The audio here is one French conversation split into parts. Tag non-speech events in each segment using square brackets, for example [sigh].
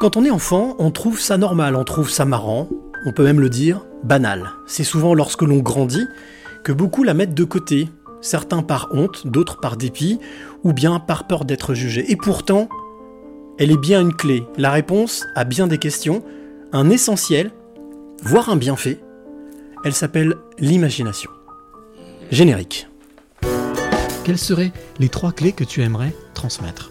Quand on est enfant, on trouve ça normal, on trouve ça marrant, on peut même le dire banal. C'est souvent lorsque l'on grandit que beaucoup la mettent de côté, certains par honte, d'autres par dépit, ou bien par peur d'être jugés. Et pourtant, elle est bien une clé, la réponse à bien des questions, un essentiel, voire un bienfait. Elle s'appelle l'imagination. Générique. Quelles seraient les trois clés que tu aimerais transmettre?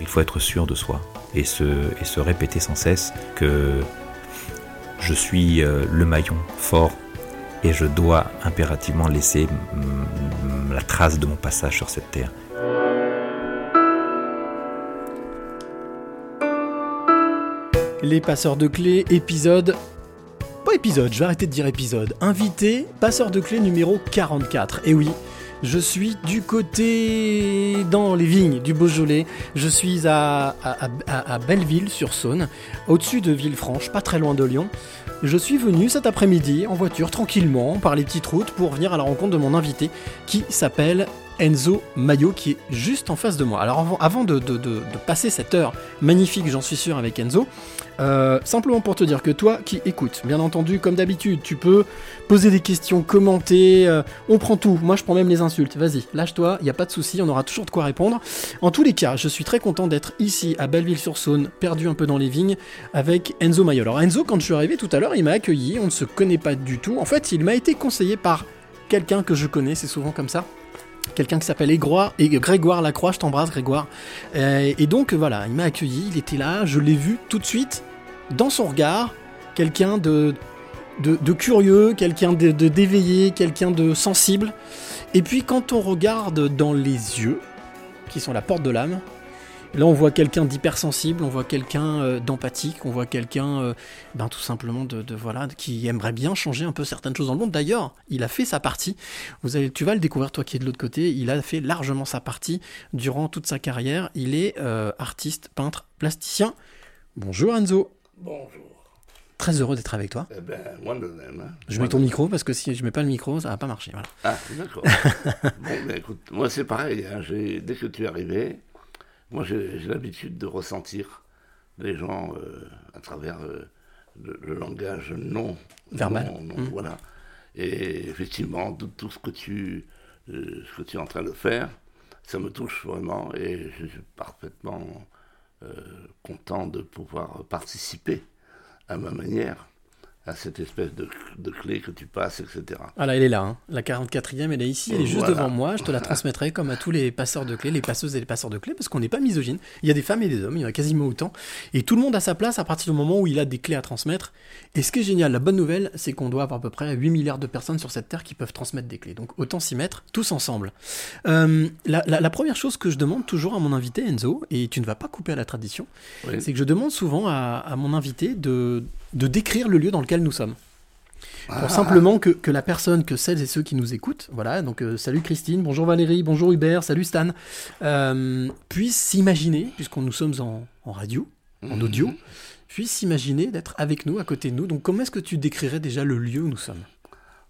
Il faut être sûr de soi et se, et se répéter sans cesse que je suis euh, le maillon fort et je dois impérativement laisser la trace de mon passage sur cette terre. Les passeurs de clés, épisode. Pas épisode, je vais arrêter de dire épisode. Invité, passeur de clés numéro 44. Et oui, je suis du côté. dans les vignes du Beaujolais. Je suis à, à- à Belleville-sur-Saône, au-dessus de Villefranche, pas très loin de Lyon. Je suis venu cet après-midi en voiture, tranquillement, par les petites routes, pour venir à la rencontre de mon invité qui s'appelle Enzo Mayo, qui est juste en face de moi. Alors avant, de passer cette heure magnifique, j'en suis sûr, avec Enzo, euh, simplement pour te dire que toi qui écoutes, bien entendu, comme d'habitude, tu peux poser des questions, commenter, euh, on prend tout. Moi, je prends même les insultes. Vas-y, lâche-toi, il n'y a pas de souci, on aura toujours de quoi répondre. En tous les cas, je suis très content d'être ici à Belleville-sur-Saône, perdu un peu dans les vignes, avec Enzo Mayo. Alors Enzo, quand je suis arrivé tout à l'heure, il m'a accueilli, on ne se connaît pas du tout. En fait, il m'a été conseillé par quelqu'un que je connais, c'est souvent comme ça. Quelqu'un qui s'appelle et Grégoire Lacroix, je t'embrasse Grégoire. Euh, et donc voilà, il m'a accueilli, il était là, je l'ai vu tout de suite, dans son regard, quelqu'un de, de, curieux, quelqu'un de, d'éveillé, quelqu'un de sensible. Et puis quand on regarde dans les yeux, qui sont la porte de l'âme, là on voit quelqu'un d'hypersensible, on voit quelqu'un euh, d'empathique, on voit quelqu'un, euh, ben, tout simplement de, de- voilà, qui aimerait bien changer un peu certaines choses dans le monde. D'ailleurs, il a fait sa partie. Vous allez, tu vas le découvrir toi qui es de l'autre côté. Il a fait largement sa partie durant toute sa carrière. Il est euh, artiste, peintre, plasticien. Bonjour Enzo. Bonjour. Très heureux d'être avec toi. Eh ben, moi de même. hein. Je mets ton micro parce que si je mets pas le micro, ça va pas marcher. Voilà. Ah, d'accord. [laughs] bon, ben écoute, moi c'est pareil. hein, dès que tu es arrivé, moi j'ai l'habitude de ressentir les gens euh, à travers euh, le, le langage non Verbal. non- non, Mm. Voilà. Et effectivement, tout, tout ce que tu euh, ce que tu es en train de faire, ça me touche vraiment et je suis parfaitement content de pouvoir participer à ma manière à cette espèce de, de clé que tu passes, etc. Voilà, elle est là. hein. La 44e, elle est ici. Elle est juste Voilà. devant moi. Je te la transmettrai comme à tous les passeurs de clés, les passeuses et les passeurs de clés, parce qu'on n'est pas misogyne. Il y a des femmes et des hommes. Il y en a quasiment autant. Et tout le monde a sa place à partir du moment où il a des clés à transmettre. Et ce qui est génial, la bonne nouvelle, c'est qu'on doit avoir à peu près 8 milliards de personnes sur cette terre qui peuvent transmettre des clés. Donc autant s'y mettre tous ensemble. Euh, la, la- la première chose que je demande toujours à mon invité, Enzo, et tu ne vas pas couper à la tradition, Oui. c'est que je demande souvent à, à mon invité de, de décrire le lieu dans lequel nous sommes. Pour Ah. simplement que, que la personne, que celles et ceux qui nous écoutent, voilà, donc euh, salut Christine, bonjour Valérie, bonjour Hubert, salut Stan, euh, puissent s'imaginer, puisqu'on nous sommes en, en radio, en Mhm. audio, puissent s'imaginer d'être avec nous, à côté de nous. Donc comment est-ce que tu décrirais déjà le lieu où nous sommes?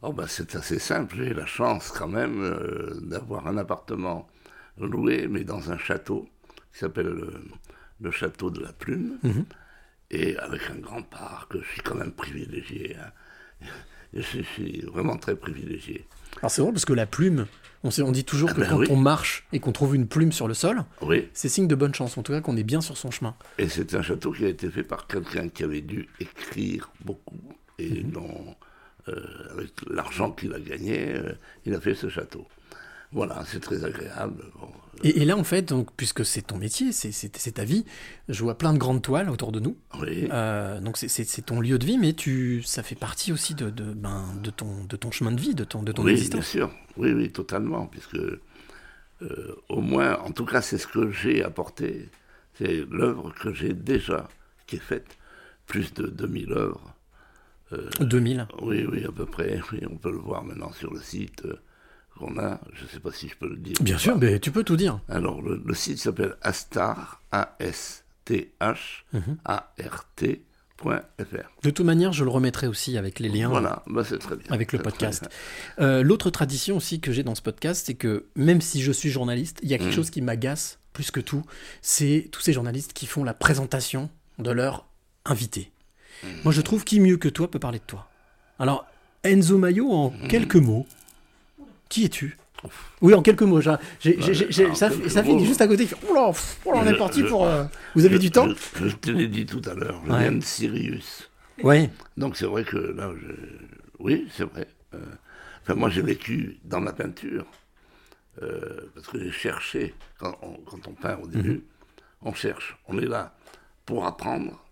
Oh bah c'est assez simple, j'ai la chance quand même euh, d'avoir un appartement loué, mais dans un château qui s'appelle le, le château de la Plume, Mhm. Et avec un grand parc, je suis quand même privilégié. hein. [laughs] Je suis, vraiment très privilégié. Alors c'est drôle parce que la plume, on, sait, on dit toujours Ah que ben quand oui. on marche et qu'on trouve une plume sur le sol, Oui, c'est signe de bonne chance, en tout cas qu'on est bien sur son chemin. et c'est un château qui a été fait par quelqu'un qui avait dû écrire beaucoup, et Mhm. dont, euh, avec l'argent qu'il a gagné, euh, il a fait ce château. Voilà, c'est très agréable. Bon, Et, et là en fait, donc, puisque c'est ton métier, c'est- ta vie, je vois plein de grandes toiles autour de nous. oui. Euh, donc c'est- ton lieu de vie, mais tu, ça fait partie aussi de, de, ben, de, ton, de ton chemin de vie, de ton, de ton oui, bien existence. sûr. Oui, oui, totalement. Puisque, euh, au moins, en tout cas, c'est ce que j'ai apporté. C'est l'œuvre que j'ai déjà, qui est faite, plus de 2000 œuvres euh, 2000. Oui, oui, à peu près. Oui, on peut le voir maintenant sur le site euh, qu'on a. Je ne sais pas si je peux le dire. Bien sûr, mais tu peux tout dire. Alors, le, le site s'appelle Astar, A-S-T-H-A-R-T.fr. De toute manière, je le remettrai aussi avec les liens. Voilà, bah, c'est très bien. avec le podcast. Euh, L'autre tradition aussi que j'ai dans ce podcast, c'est que même si je suis journaliste, il y a quelque Mm. chose qui m'agace plus que tout, c'est tous ces journalistes qui font la présentation de leur invité. Mm. Moi, je trouve qui mieux que toi peut parler de toi. Alors, Enzo Mayo, en quelques mots, qui es-tu? Oui, en quelques mots. ça finit juste à côté. là, on est parti pour. euh, Vous avez Je- du temps? je, je te l'ai dit tout à l'heure, je Ouais. viens de Sirius. Oui. Donc c'est vrai que là, je... oui, c'est vrai. Euh, Enfin, moi, j'ai vécu dans la peinture, euh, parce que j'ai cherché, quand on, quand on peint au début, Mhm. on cherche, on est là pour apprendre,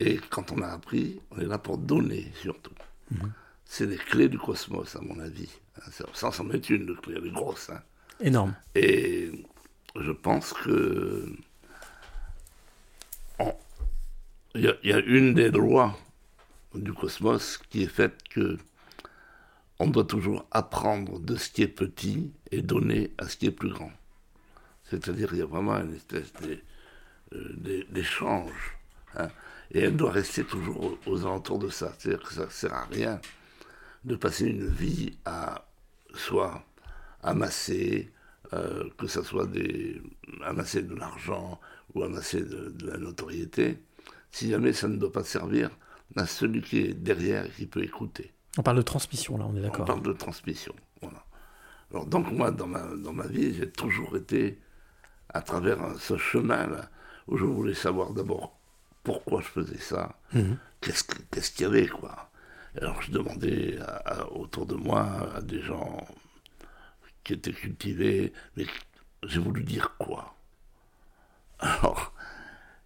et quand on a appris, on est là pour donner surtout. Mhm. C'est les clés du cosmos, à mon avis. Ça, ça en est une clé, elle est grosse. hein. Énorme. Et je pense que il y, a- il y a une des lois du cosmos qui est faite que on doit toujours apprendre de ce qui est petit et donner à ce qui est plus grand. C'est-à-dire il y a vraiment une espèce d'é- euh, d'échange. hein. et elle doit rester toujours aux, aux alentours de ça. C'est-à-dire que ça ne sert à rien de passer une vie à soit amasser, euh, que ce soit des, amasser de l'argent ou amasser de, de la notoriété, si jamais ça ne doit pas servir à celui qui est derrière et qui peut écouter. On parle de transmission, là, on est On d'accord. parle de transmission. Voilà. Alors donc moi, dans ma, dans ma vie, j'ai toujours été à travers ce chemin-là, où je voulais savoir d'abord pourquoi je faisais ça, Mhm. qu'est-ce que- qu'est-ce qu'il y avait, quoi. Alors je demandais autour de moi à des gens qui étaient cultivés, mais j'ai voulu dire quoi? Alors,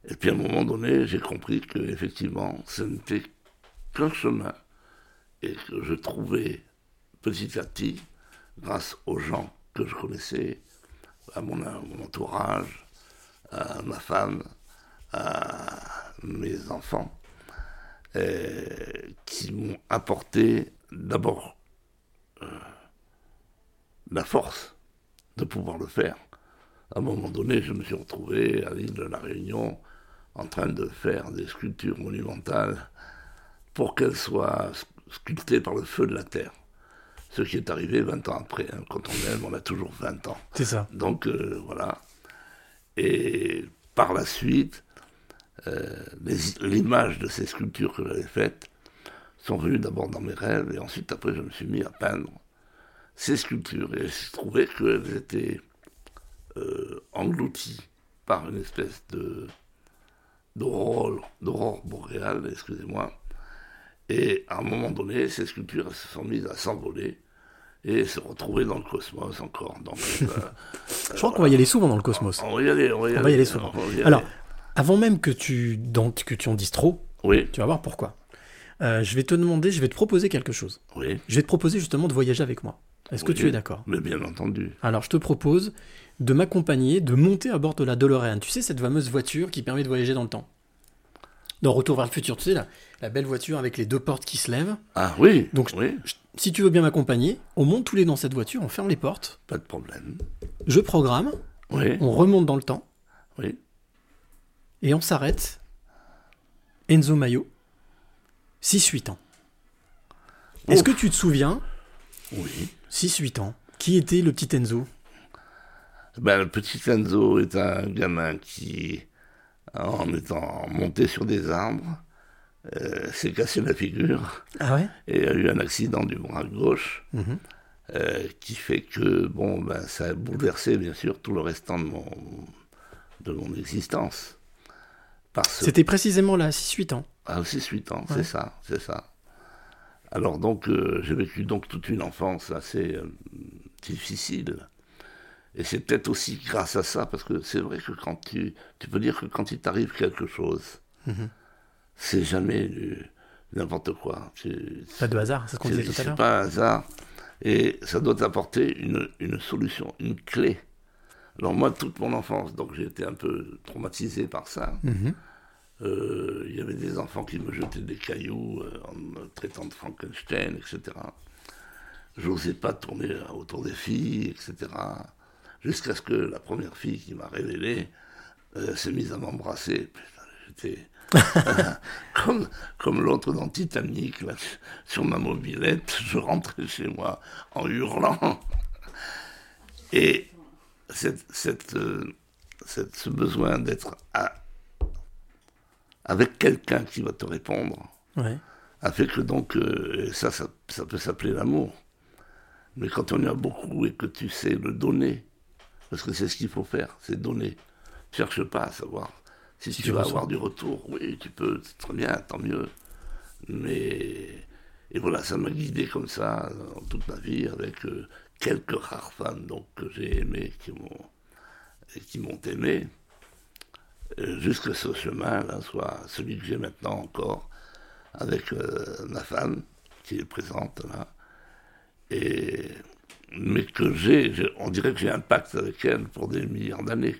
et puis à un moment donné, j'ai compris que effectivement, ce n'était qu'un chemin, et que je trouvais petit à petit, grâce aux gens que je connaissais, à mon entourage, à ma femme, à mes enfants, euh, qui m'ont apporté d'abord euh, la force de pouvoir le faire. À un moment donné, je me suis retrouvé à l'île de la Réunion en train de faire des sculptures monumentales pour qu'elles soient sculptées par le feu de la terre. Ce qui est arrivé 20 ans après. hein. Quand on aime, on a toujours 20 ans. C'est ça. Donc euh, voilà. Et par la suite, euh, [laughs] l'image de ces sculptures que j'avais faites sont venues d'abord dans mes rêves et ensuite après je me suis mis à peindre ces sculptures et j'ai trouvé qu'elles étaient euh, englouties par une espèce de d'aurore boréale, excusez-moi. Et à un moment donné, ces sculptures se sont mises à s'envoler et se retrouver dans le cosmos encore. Donc, [laughs] euh, Je crois qu'on va y aller souvent dans le cosmos. on va y aller, on va y On aller. va y aller souvent. on va y aller. Alors, avant même que tu, dans- que tu en dises trop, oui, tu vas voir pourquoi. Euh, je vais te demander, je vais te proposer quelque chose. oui, Je vais te proposer justement de voyager avec moi. Est-ce que tu es d'accord? Mais bien entendu. Alors, je te propose de m'accompagner, de monter à bord de la DeLorean. Tu sais, cette fameuse voiture qui permet de voyager dans le temps. Dans Retour vers le futur, tu sais, la, la belle voiture avec les deux portes qui se lèvent. Ah oui, Donc, oui, Je- Si tu veux bien m'accompagner, on monte tous les deux dans cette voiture, on ferme les portes, pas de problème. je programme, Oui, on remonte dans le temps, oui. Et on s'arrête. Enzo Mayo, 6-8 ans. Est-ce que tu te souviens, Oui. 6-8 ans, qui était le petit Enzo? Ben, le petit Enzo est un gamin qui, en étant monté sur des arbres, euh, s'est cassé la figure Ah ouais? et a eu un accident du bras gauche Mhm. euh, qui fait que bon ben ça a bouleversé bien sûr tout le restant de mon de mon existence. C'était précisément là, 6-8 ans. Ah, 6-8 ans, Ouais. c'est ça, c'est ça. Alors donc, euh, j'ai vécu donc toute une enfance assez euh, difficile. Et c'est peut-être aussi grâce à ça, parce que c'est vrai que quand tu... Tu peux dire que quand il t'arrive quelque chose, Mhm. c'est jamais n'importe quoi. Tu- Pas de hasard, c'est ce qu'on disait tout à c'est l'heure. pas un hasard. Et ça doit t'apporter une, une solution, une clé. Alors moi, toute mon enfance, donc j'ai été un peu traumatisé par ça. Mhm. Il y avait des enfants qui me jetaient des cailloux euh, en me traitant de Frankenstein, etc. J'osais pas tourner euh, autour des filles, etc. Jusqu'à ce que la première fille qui m'a révélé euh, s'est mise à m'embrasser. J'étais [laughs] [laughs] comme, comme l'autre dans Titanic, là, sur ma mobilette, je rentrais chez moi en hurlant. Et cette, cette, euh, cette- ce besoin d'être avec quelqu'un qui va te répondre Ouais. a fait que donc, euh, ça, ça, ça peut s'appeler l'amour. Mais quand on y a beaucoup et que tu sais le donner, parce que c'est ce qu'il faut faire, c'est donner. Cherche pas à savoir si, Si tu tu vas avoir du retour. Oui, tu peux, c'est très bien, tant mieux. Mais et voilà, ça m'a guidé comme ça dans toute ma vie avec euh, quelques rares femmes donc que j'ai aimées, qui m'ont et qui m'ont aimé, jusque ce chemin-là soit celui que j'ai maintenant encore avec euh, ma femme qui est présente là, et mais que j'ai, on dirait que j'ai un pacte avec elle pour des milliards d'années.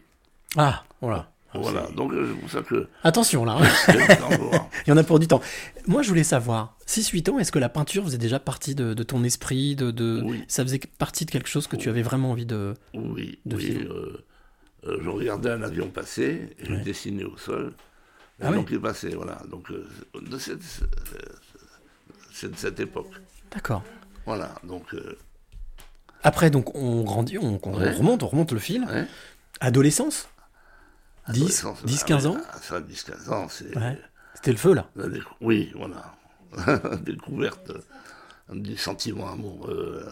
Ah, voilà. Voilà, donc euh, c'est pour ça que Attention là, [laughs] voir. [laughs] il y en a pour du temps. Moi je voulais savoir, 6-8 ans, est-ce que la peinture faisait déjà partie de, de ton esprit de, de... Oui. Ça faisait partie de quelque chose que tu avais vraiment envie de... Oui, de oui. euh, euh, je regardais un avion passer et Ouais. je dessinais au sol. Ah L'avion oui. qui passait, voilà. Donc, euh, de cette, c'est de cette époque. D'accord. Voilà, donc, euh, Après donc on grandit, on, on Ouais. remonte, on remonte le fil. ouais. Adolescence? 10, Adolescence, 10 ah 15 oui, ans? ah, Ça, 10, 15 ans, c'est. C'était le feu là. Oui, voilà. [laughs] Découverte du sentiment amoureux. euh,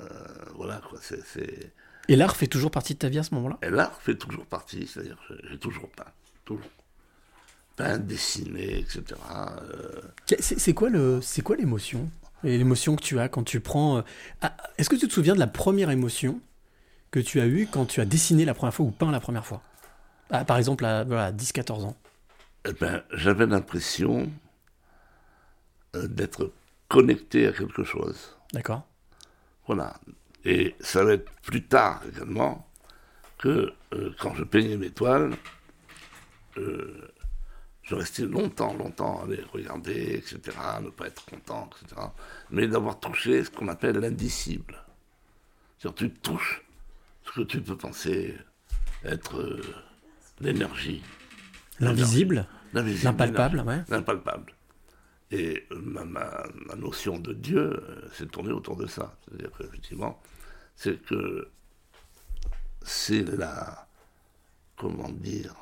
voilà, quoi. C'est... Et l'art fait toujours partie de ta vie à ce moment-là? Et l'art fait toujours partie, c'est-à-dire que j'ai toujours peint. Toujours. Peint, dessiné, etc. euh, C'est quoi le, c'est quoi l'émotion? L'émotion que tu as quand tu prends. euh, ah, Est-ce que tu te souviens de la première émotion que tu as eue quand tu as dessiné la première fois ou peint la première fois? Ah, Par exemple à voilà, 10-14 ans. eh ben, j'avais l'impression euh, d'être connecté à quelque chose. D'accord Voilà. Et ça va être plus tard également que euh, quand je peignais mes toiles, euh, je restais longtemps, longtemps à les regarder, etc., ne pas être content, etc. Mais d'avoir touché ce qu'on appelle l'indicible. C'est-à-dire tu touches ce que tu peux penser être euh, l'énergie. L'invisible, l'impalpable, ouais. L'impalpable. Et euh, ma, notion de Dieu euh, s'est tournée autour de ça. C'est-à-dire qu'effectivement, c'est que c'est la. Comment dire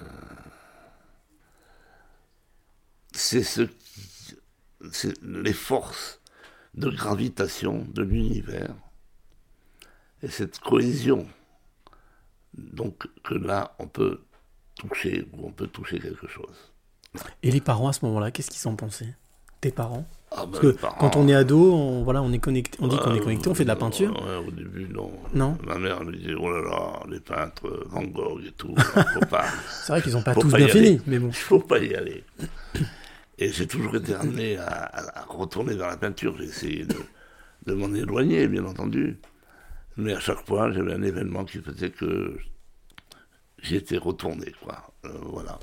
euh, C'est ce qui. C'est les forces de gravitation de l'univers et cette cohésion. Donc que là, on peut toucher, ou on peut toucher quelque chose. Et les parents à ce moment-là, qu'est-ce qu'ils en pensaient? Tes parents? Ah, ben, Parce que les parents, quand on est ado, on, voilà, on est connecté, on dit qu'on est euh, connecté, on fait de la peinture. ouais, au début, non. Non? Ma mère me disait, oh là là, les peintres, euh, Van Gogh et tout, [laughs] faut pas, C'est vrai qu'ils n'ont pas faut tous pas bien fini, mais bon. il [laughs] faut pas y aller. Et j'ai toujours été amené à, à- à retourner vers la peinture. J'ai essayé de, de m'en éloigner, bien entendu. Mais à chaque fois, j'avais un événement qui faisait que j'y étais retourné, quoi. Euh, voilà.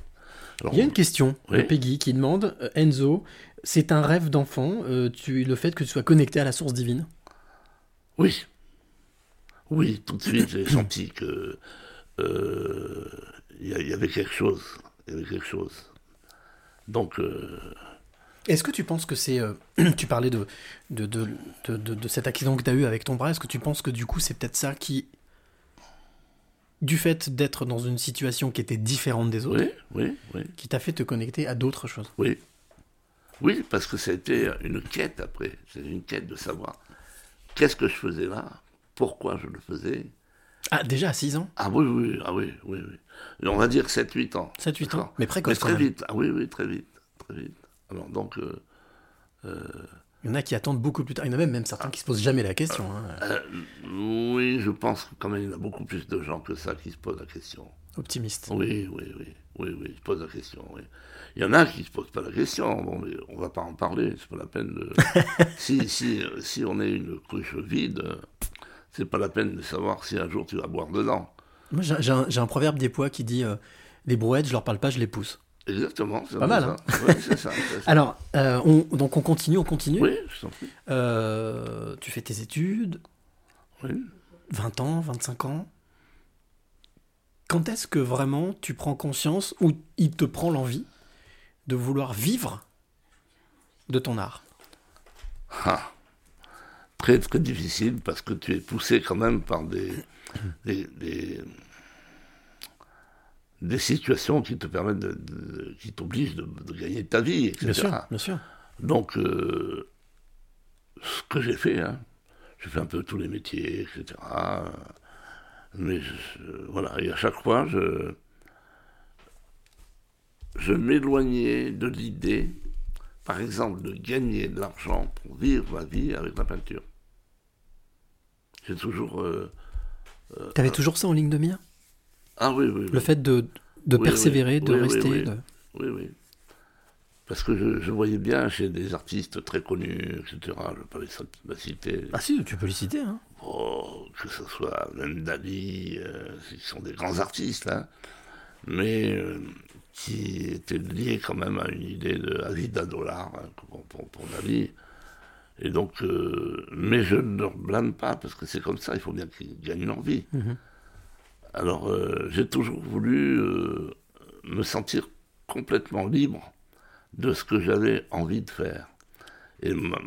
Alors, Il y a une question de. Peggy qui demande euh, Enzo, c'est un rêve d'enfant, euh, tu, le fait que tu sois connecté à la source divine? Oui. Oui, tout de suite, j'ai [coughs] senti que euh, il y, avait quelque chose. Il y avait quelque chose. Donc, euh, Est-ce que tu penses que c'est. euh, [coughs] tu parlais de, de, de, de, de- de cet accident que tu as eu avec ton bras. Est-ce que tu penses que du coup, c'est peut-être ça qui. Du fait d'être dans une situation qui était différente des autres, oui, oui, oui, qui t'a fait te connecter à d'autres choses oui. Oui, parce que ça a été une quête après. C'est une quête de savoir qu'est-ce que je faisais là, pourquoi je le faisais. Ah, déjà à 6 ans? Ah oui, oui, ah oui, oui, oui. On va dire 7-8 ans. 7-8 ans. Mais précoce Mais très vite. Ah oui, oui, très vite. Très vite. Alors donc, euh, Il y en a qui attendent beaucoup plus tard. Il y en a même, même certains qui se posent jamais la question. hein. euh, oui, je pense que quand même il y a beaucoup plus de gens que ça qui se posent la question. Optimiste. Oui, oui, oui, oui, oui, je pose la question. Oui. Il y en a qui se posent pas la question. Bon, mais on va pas en parler. C'est pas la peine de. [laughs] si, si, si on est une cruche vide, c'est pas la peine de savoir si un jour tu vas boire dedans. Moi, j'ai un, proverbe des poids qui dit euh, Les brouettes, je leur parle pas, je les pousse. Exactement. c'est Pas mal, hein. Ouais, ça, ça. Alors, euh, on- donc on continue, on continue. Oui, je t'en prie. Euh, tu fais tes études, Oui. 20 ans, 25 ans. Quand est-ce que vraiment tu prends conscience ou il te prend l'envie de vouloir vivre de ton art? Ah. Très très difficile parce que tu es poussé quand même par des, des, des, des situations qui te permettent de, de- qui t'obligent de, de gagner ta vie, etc. Bien sûr, bien sûr. Donc, euh, ce que j'ai fait, hein, j'ai fait un peu tous les métiers, etc. Mais je- voilà, et à chaque fois, je, je m'éloignais de l'idée, par exemple, de gagner de l'argent pour vivre ma vie avec la peinture. J'ai toujours. euh, Tu avais toujours ça en ligne de mire? Ah oui, oui. Le fait de, de Oui, persévérer, oui, de rester. oui. de- Oui, oui. Parce que je, je voyais bien chez des artistes très connus, etc. Je ne vais pas les citer. Ah si, tu peux les citer. Hein. Oh, que ce soit même Dali, euh, qui sont des grands artistes, hein, mais euh, qui étaient liés quand même à une idée de la vie d'un dollar hein, pour, pour, pour Dali. Et donc, euh, mais je ne leur blâme pas parce que c'est comme ça, il faut bien qu'ils gagnent leur vie. Mhm. Alors, euh, j'ai toujours voulu euh, me sentir complètement libre de ce que j'avais envie de faire. Et ma,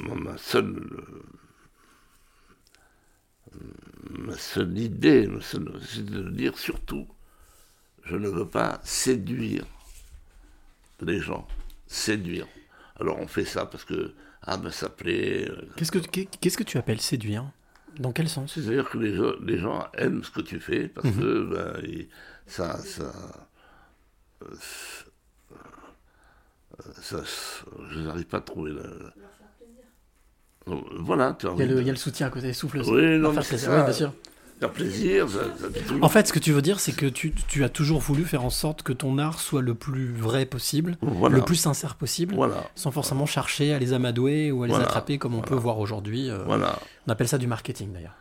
euh, seule idée, c'est de dire surtout, je ne veux pas séduire les gens. Séduire. Alors on fait ça parce que, ah ben ça plaît. Qu'est-ce que, qu'est- qu'est-ce que tu appelles séduire? Dans quel sens? C'est-à-dire que les gens, les gens aiment ce que tu fais parce Mhm. que ben, ils- ça, ça, euh, ça, ça- je n'arrive pas à trouver la. Donc, Voilà, tu as il y, a le, de il y a le soutien à côté, souffle. Oui, non, c'est c'est- ça. oui, bien sûr. Faire plaisir. Ça, ça fait toujours- En fait, ce que tu veux dire, c'est que tu, tu as toujours voulu faire en sorte que ton art soit le plus vrai possible, Voilà. le plus sincère possible, Voilà. sans forcément chercher à les amadouer ou à les Voilà. attraper comme on peut voir aujourd'hui. euh, Voilà. On appelle ça du marketing d'ailleurs.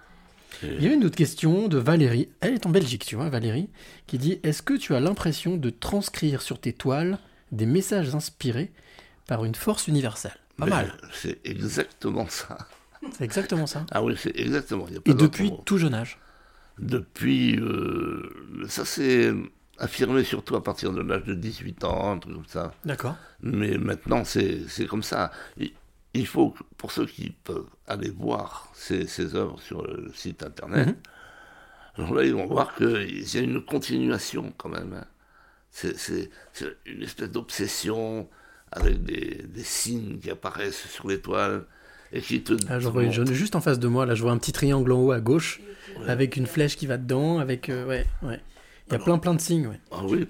Et- Il y a une autre question de Valérie. Elle est en Belgique, tu vois, Valérie, qui dit Est-ce que tu as l'impression de transcrire sur tes toiles des messages inspirés par une force universelle? Pas Mais mal. C'est exactement ça. C'est exactement ça. Ah oui, c'est exactement. il y a pas Et depuis tout jeune âge. Depuis. euh, ça s'est affirmé surtout à partir de l'âge de 18 ans, un truc comme ça. D'accord. Mais maintenant, c'est comme ça. Il, il faut, pour ceux qui peuvent aller voir ces, ces œuvres sur le site internet, Mhm. alors là, ils vont voir qu'il y a une continuation quand même. hein. C'est une espèce d'obsession avec des, des signes qui apparaissent sur l'étoile et te. Ah, vois juste en face de moi. Là, je vois un petit triangle en haut à gauche avec une flèche qui va dedans. Avec euh, ouais, ouais. Il y a plein plein de signes. Ouais. Ah oui.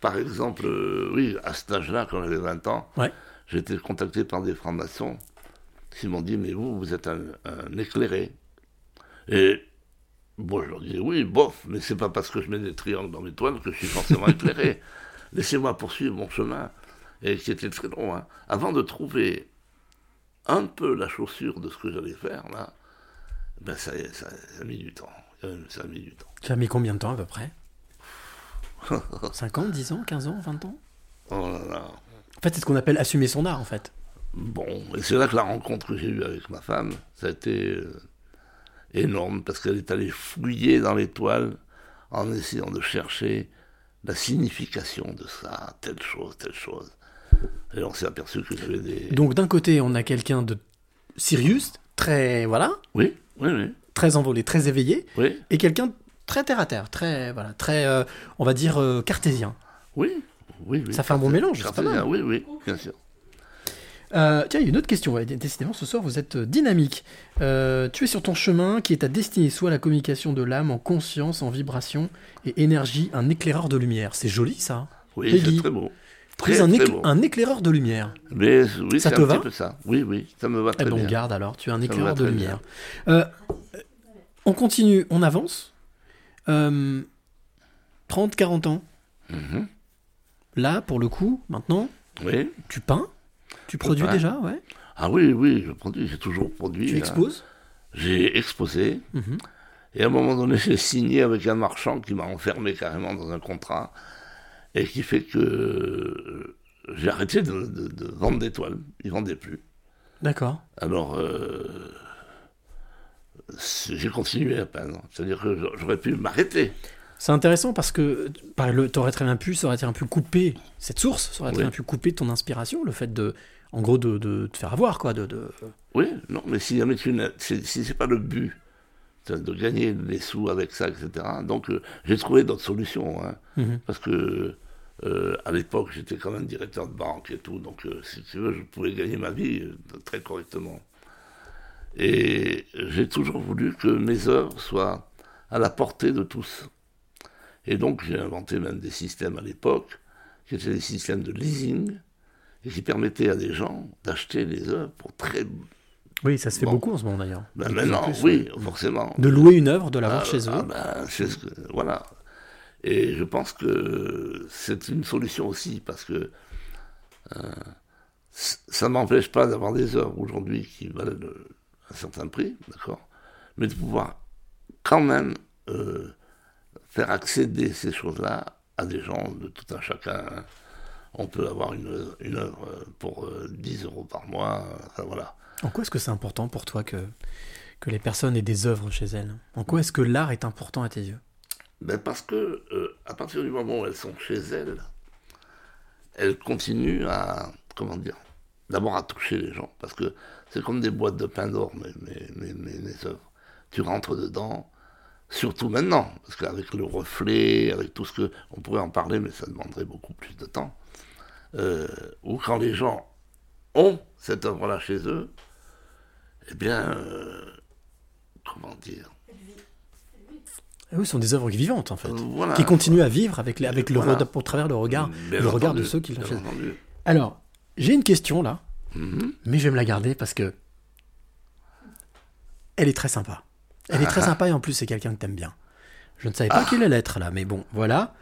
Par exemple, euh, oui, à cet âge-là, quand j'avais 20 ans, Ouais. j'ai été contacté par des francs-maçons qui m'ont dit Mais vous, vous êtes un, un éclairé. Et bon, je leur disais Oui, bof, mais c'est pas parce que je mets des triangles dans mes toiles que je suis forcément éclairé. [laughs] Laissez-moi poursuivre mon chemin. Et qui était très long. hein. Avant de trouver un peu la chaussure de ce que j'allais faire, là, ben ça, ça, ça a mis du temps. Ça a mis du temps. Tu as mis combien de temps à peu près? [laughs] 5 ans, 10 ans, 15 ans, 20 ans? Oh là là. En fait, c'est ce qu'on appelle assumer son art en fait. Bon, et c'est là que la rencontre que j'ai eue avec ma femme, ça a été euh, énorme, parce qu'elle est allée fouiller dans les toiles en essayant de chercher la signification de ça, telle chose, telle chose. Et on s'est aperçu que j'avais des... Donc d'un côté, on a quelqu'un de Sirius, très voilà, Oui, oui, oui, très envolé, très éveillé, oui, et quelqu'un très terre à terre, très voilà, très euh, on va dire euh, cartésien. oui, oui. oui. Ça fait un bon mélange, c'est pas mal. Cartésien, Oui, oui, bien sûr. Euh, tiens, il y a une autre question. ouais, décidément, ce soir, vous êtes euh, dynamique. Euh, tu es sur ton chemin qui est ta destinée, soit la communication de l'âme en conscience, en vibration et énergie, un éclaireur de lumière. C'est joli ça. Oui, Peggy. c'est très beau. Tu es Très, un, écl- un éclaireur de lumière. Mais oui, Ça te un va petit peu ça. Oui, oui, ça me va Eh très on bien. garde alors, tu es un éclaireur de lumière. Euh, on continue, on avance. Euh, 30, 40 ans. Mhm. Là, pour le coup, maintenant, Oui. tu peins Tu produis peins. déjà, ouais Ah oui, oui, je produis, j'ai toujours produit. Tu hein. exposes J'ai exposé. Mhm. Et à un moment donné, [laughs] j'ai signé avec un marchand qui m'a enfermé carrément dans un contrat. Et qui fait que euh, j'ai arrêté de, de- de vendre des toiles. Ils vendaient plus. D'accord. Alors, euh, j'ai continué à peindre. C'est-à-dire que j'a- j'aurais pu m'arrêter. C'est intéressant parce que par le- t'aurais très bien pu, ça aurait très bien pu couper cette source, ça aurait très Oui. bien pu couper ton inspiration, le fait de, en gros, de, de te faire avoir, quoi. De. Oui, non, mais si tu c'est- si c'est pas le but de, gagner des sous avec ça, etc. Donc euh, j'ai trouvé d'autres solutions, hein, Mhm. parce que euh, à l'époque j'étais quand même directeur de banque et tout, donc euh, si tu veux, je pouvais gagner ma vie très correctement. Et j'ai toujours voulu que mes œuvres soient à la portée de tous. Et donc j'ai inventé même des systèmes à l'époque, qui étaient des systèmes de leasing, et qui permettaient à des gens d'acheter les œuvres pour très Oui, ça se fait Bon. beaucoup en ce moment d'ailleurs. ben en maintenant, plus, oui, ouais. forcément. De louer une œuvre, de l'avoir Ah, chez eux. ah ben, c'est ce que- voilà. Et je pense que c'est une solution aussi, parce que euh, ça m'empêche pas d'avoir des œuvres aujourd'hui qui valent euh, un certain prix, d'accord? Mais de pouvoir quand même euh, faire accéder ces choses-là à des gens de tout un chacun. hein. On peut avoir une, une œuvre pour euh, 10 euros par mois, enfin voilà. En quoi est-ce que c'est important pour toi que, que les personnes aient des œuvres chez elles? En quoi est-ce que l'art est important à tes yeux? Ben parce que euh, à partir du moment où elles sont chez elles, elles continuent à comment dire, d'abord à toucher les gens, parce que c'est comme des boîtes de pain d'or mes, mes, mes, mes- œuvres. Tu rentres dedans, surtout maintenant, parce qu'avec le reflet, avec tout ce que on pourrait en parler, mais ça demanderait beaucoup plus de temps. Euh, ou quand les gens ont cette œuvre-là chez eux, eh bien, euh, comment dire, Ah Oui, ce sont des œuvres vivantes en fait, euh, voilà. qui continuent à vivre avec, les- avec le Voilà. au travers le regard, Bien le regard de ceux qui l'ont fait. entendu. Alors, j'ai une question là, Mhm. mais je vais me la garder parce que elle est très sympa. Elle est très Ah. sympa et en plus c'est quelqu'un que t'aimes bien. Je ne savais pas qu'il allait être là, mais bon, voilà.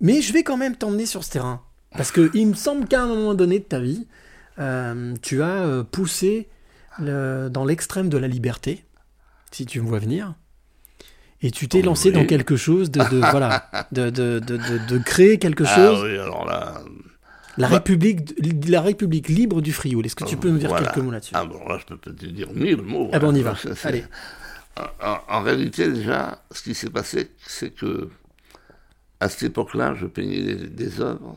Mais je vais quand même t'emmener sur ce terrain parce que il me semble qu'à un moment donné de ta vie, euh, tu as euh, poussé le- dans l'extrême de la liberté, si tu me vois venir. Et tu t'es Oui. lancé dans quelque chose de, de- voilà, [laughs] de, de, de, créer quelque Ah chose. oui, alors là. La Bah- République, la République libre du Frioul. Est-ce que tu peux me dire voilà. quelques mots là-dessus? Ah bon, là, je peux te dire mille mots. Ah ben, on y hein. va. [laughs] Allez. En, en- en réalité, déjà, ce qui s'est passé, c'est que à cette époque-là, je peignais des, des œuvres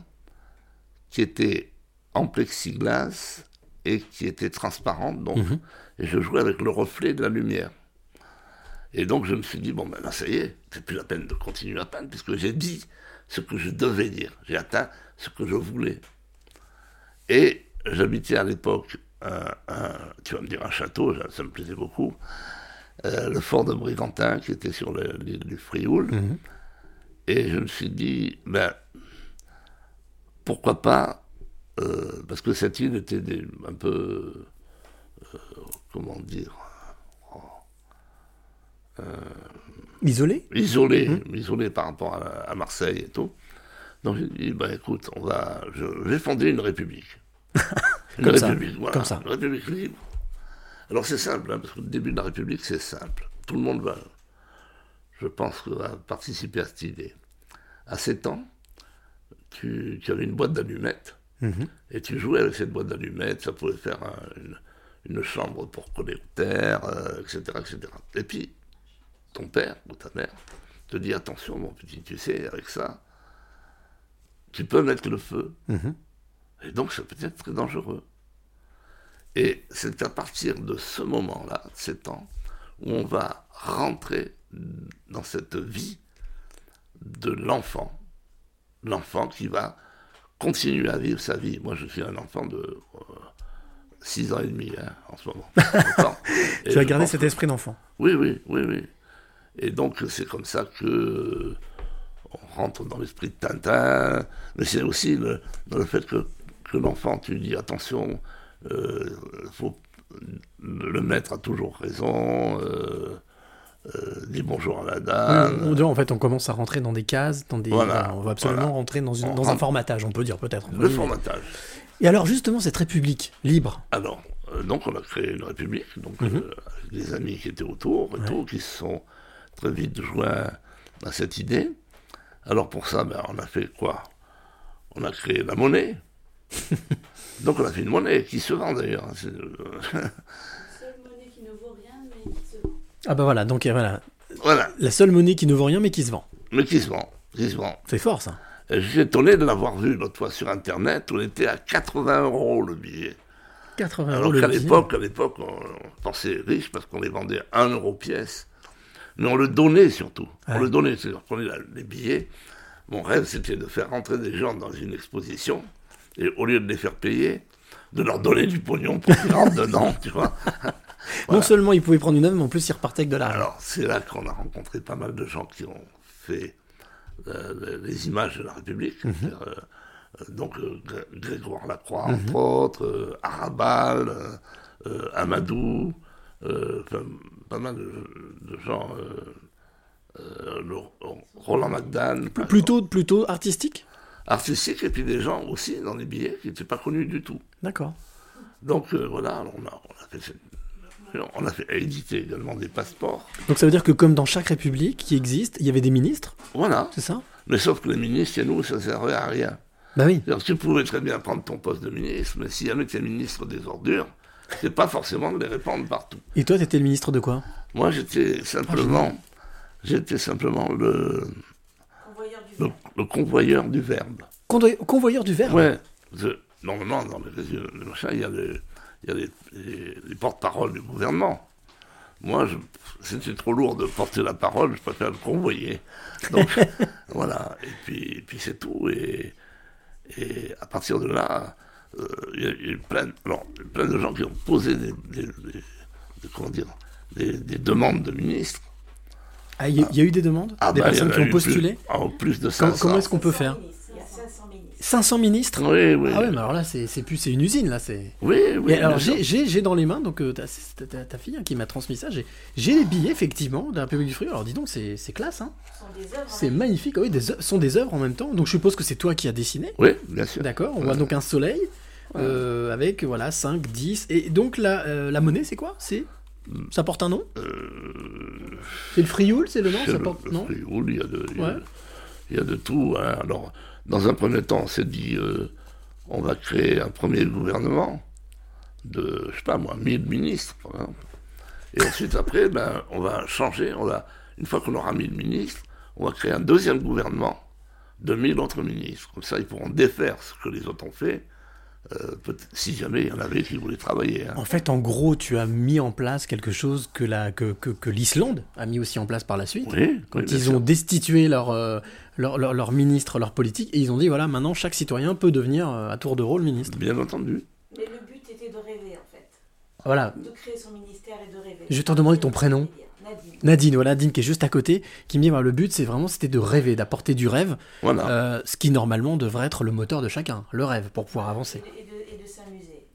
qui étaient en plexiglas et qui étaient transparentes, donc, Mhm. et je jouais avec le reflet de la lumière. Et donc, je me suis dit, bon, ben là, ça y est, c'est plus la peine de continuer à peindre, puisque j'ai dit ce que je devais dire. J'ai atteint ce que je voulais. Et j'habitais à l'époque, un- un- tu vas me dire un château, ça- me plaisait beaucoup, euh, le fort de Brigantin, qui était sur le- l'île du Frioul. Mhm. Et je me suis dit, ben, pourquoi pas, euh, parce que cette île était des- un peu, euh, comment dire, Isolé isolé, Mhm. isolé par rapport à, à Marseille et tout. Donc j'ai dit, bah écoute, on va, vais fonder une république. [laughs] une Comme ça, république, voilà, comme ça. une république libre. Alors c'est simple, hein, parce que le début de la république, c'est simple. Tout le monde va, je pense, va participer à cette idée. À 7 ans, tu, tu avais une boîte d'allumettes, Mhm. et tu jouais avec cette boîte d'allumettes, ça pouvait faire un- une, une chambre pour terre, euh, etc., etc. Et puis, ton père ou ta mère te dit attention mon petit, tu sais, avec ça, tu peux mettre le feu. Mhm. Et donc ça peut être très dangereux. Et c'est à partir de ce moment-là, de 7 ans, où on va rentrer dans cette vie de l'enfant. L'enfant qui va continuer à vivre sa vie. Moi, je suis un enfant de 6 ans et demi hein, en ce moment. [laughs] Et Tu as gardé pense cet esprit d'enfant. oui, oui, oui, oui. Et donc, c'est comme ça que on rentre dans l'esprit de Tintin, mais c'est aussi le, dans le fait que, que l'enfant, tu dis attention, il faut le maître a toujours raison, euh, euh, dis bonjour à la dame. Oui, en fait, on commence à rentrer dans des cases, dans des. Voilà, on va absolument voilà. rentrer dans, une- On dans un formatage, on peut dire peut-être. le formatage. Et alors, justement, cette République libre, Alors, euh, donc on a créé une république, donc euh, avec des amis qui étaient autour et Ouais. tout, qui se sont très vite joints à cette idée. Alors pour ça, ben, on a fait quoi? On a créé la monnaie. [laughs] Donc on a fait une monnaie qui se vend d'ailleurs. [laughs] Ah bah voilà, donc voilà. voilà, La seule monnaie qui ne vaut rien mais qui se vend. mais qui se vend, qui se vend. C'est fort ça. Et Je suis étonné de l'avoir vu l'autre fois sur Internet, on était à 80 euros le billet. 80 euros Alors qu'à l'époque, à l'époque, on, on pensait riche parce qu'on les vendait 1 euro pièce. Mais on le donnait surtout. Ouais. On le donnait, c'est-à-dire qu'on prenait la- les billets. Mon rêve, c'était de faire rentrer des gens dans une exposition et au lieu de les faire payer, de leur donner du pognon pour qu'ils rentrent [laughs] dedans, tu vois. Non seulement ils pouvaient prendre une œuvre, mais en plus ils repartaient avec de l'argent. Alors, c'est là qu'on a rencontré pas mal de gens qui ont fait euh, les images de la République. Mhm. Euh, euh, donc, euh, Gré- Grégoire Lacroix, entre autres, euh, Arabal, euh, euh, Amadou, euh, pas mal de, de gens, euh, euh, le- Roland par Plutôt, plutôt artistique? Artistique, et puis des gens aussi dans les billets qui n'étaient pas connus du tout. D'accord. Donc, euh, voilà, on a, on a fait cette- on a fait éditer également des passeports. Donc ça veut dire que comme dans chaque république qui existe, il y avait des ministres, Voilà. c'est ça? Mais sauf que les ministres, chez nous, ça servait à rien. Bah oui. Tu pouvais très bien prendre ton poste de ministre, mais si jamais tu es ministre des ordures, c'est pas forcément de les répandre partout. Et toi, t'étais le ministre de quoi? Moi, j'étais simplement, j'étais simplement le, le, le convoyeur du verbe. Convoy- Convoyeur du verbe? Ouais. Je- normalement, dans les, les machins, il y a les, il y a les, les- les porte-paroles du gouvernement. Moi, c'était trop lourd de porter la parole, je préfère le convoyer. Donc, [laughs] voilà. Et puis, et puis c'est tout. Et, et à partir de là, euh, il y a eu plein, alors, plein de gens qui ont posé des, des- des- des- comment dire, des, des demandes de ministres. Ah, il y, a- il y a eu des demandes? Ah Des bah, personnes qui ont postulé plus, ah, plus de Comment, 500. comment est-ce qu'on peut faire? 500 ministres Oui, oui. Ah ouais, mais alors là, c'est c'est plus, c'est une usine, là. c'est... Oui, oui. Et alors, j'ai- dans les mains, donc euh, ta, fille hein, qui m'a transmis ça, j'ai j'ai les billets, effectivement, de la République du Fruit. Alors, dis donc, c'est c'est classe, hein C'est magnifique, ah oui, des œuvres- sont des œuvres en même temps. Donc, je suppose que c'est toi qui as dessiné. Oui, bien sûr. D'accord, on voit donc un soleil euh, avec, voilà, 5, 10. Et donc, la, euh, la monnaie, c'est quoi? C'est Ça porte un nom? C'est le frioul, c'est le nom Euh, ça porte... le Non? Frioul, il y a de, il y a- Ouais. il y a de tout. hein. Alors, dans un premier temps, on s'est dit, euh, on va créer un premier gouvernement de, je sais pas moi, 1000 ministres, par exemple. Et ensuite, après, ben, on va changer. On va, une fois qu'on aura 1000 ministres, on va créer un deuxième gouvernement de 1000 autres ministres. Comme ça, ils pourront défaire ce que les autres ont fait, euh, si jamais il y en avait qui voulaient travailler. hein. En fait, en gros, tu as mis en place quelque chose que la que, que, que l'Islande a mis aussi en place par la suite. Oui, Quand oui, ils sûr. ont destitué leur, euh, leur, leur, leur ministre, leur politique, et ils ont dit voilà, maintenant chaque citoyen peut devenir euh, à tour de rôle ministre. Bien entendu. Mais le but était de rêver en fait. Voilà. De créer son ministère et de rêver. Je vais te redemander ton prénom. Nadine. Nadine, voilà, Nadine qui est juste à côté, qui me dit le but c'est vraiment c'était de rêver, d'apporter du rêve, Voilà. euh, ce qui normalement devrait être le moteur de chacun, le rêve, pour pouvoir avancer. Et de, et de s'amuser.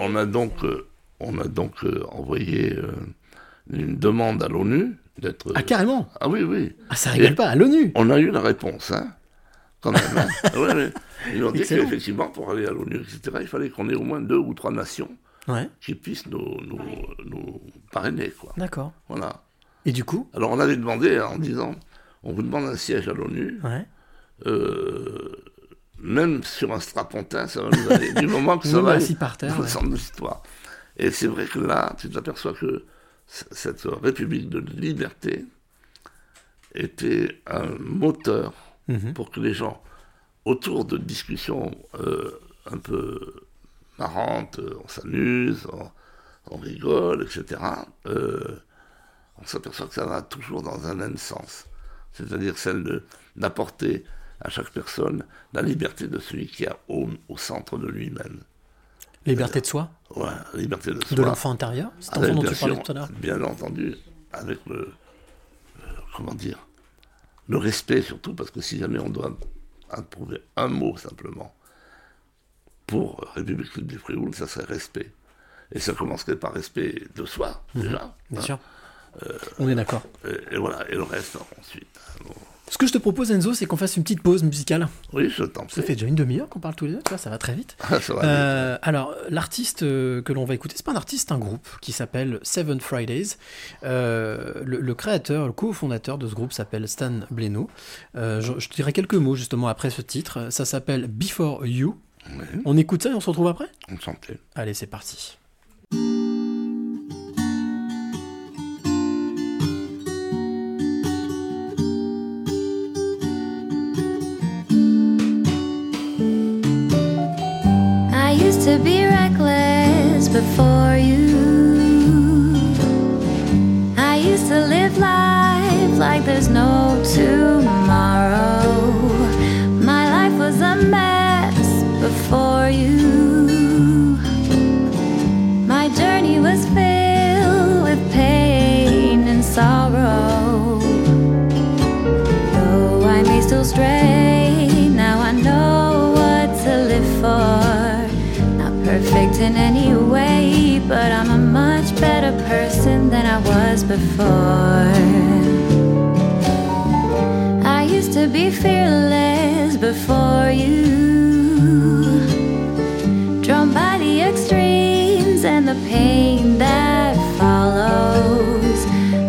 On, a donc, euh, on a donc euh, envoyé euh, une demande à l'ONU d'être. Ah carrément Ah oui, oui. Ah ça rigole Et- pas, à l'ONU On a eu la réponse, hein, quand même. hein. [laughs] Ouais, ouais. Ils ont dit qu'effectivement, pour aller à l'ONU, etc., il fallait qu'on ait au moins deux ou trois nations Ouais, qui puissent nous, nous, nous parrainer, quoi. d'accord. Voilà. Et du coup Alors on avait demandé en disant, on vous demande un siège à l'ONU, euh, même sur un strapontin, ça va nous aller, du moment que ça [laughs] va par terre, histoire. Et c'est vrai que là, tu t'aperçois que cette République de liberté était un moteur Mhm. pour que les gens, autour de discussions euh, un peu marrantes, euh, on s'amuse, on, on rigole, etc., euh, on s'aperçoit que ça va toujours dans un même sens. C'est-à-dire celle de- d'apporter à chaque personne la liberté de celui qui est au, au centre de lui-même. Liberté de soi Ouais, liberté de soi. De l'enfant intérieur C'est dont bien tu parlais tout à l'heure Bien entendu, avec le, euh, comment dire, le respect surtout, parce que si jamais on doit approuver un mot simplement pour République du Frioul, ça serait respect. Et ça commencerait par respect de soi, déjà. Bien hein. sûr. On est d'accord. Et, et voilà, et le reste ensuite. hein, bon. Ce que je te propose, Enzo, c'est qu'on fasse une petite pause musicale. Oui, je t'en Ça prie. fait déjà une demi-heure qu'on parle tous les deux, vois, ça va très vite. [laughs] Ça va Euh, alors, l'artiste euh, que l'on va écouter, c'est pas un artiste, c'est un groupe qui s'appelle Seven Fridays. Euh, le, le créateur, le cofondateur de ce groupe s'appelle Stan Bleno. Euh, je, je te dirai quelques mots justement après ce titre. Ça s'appelle Before You. On écoute ça et on se retrouve après? On sentait. Allez, c'est parti. To be reckless before you. I used to live life like there's no tomorrow. My life was a mess before you. My journey was filled with pain and sorrow. Though I may still stray, now I know what to live for. Person than I was before. I used to be fearless before you. Drawn by the extremes and the pain that follows.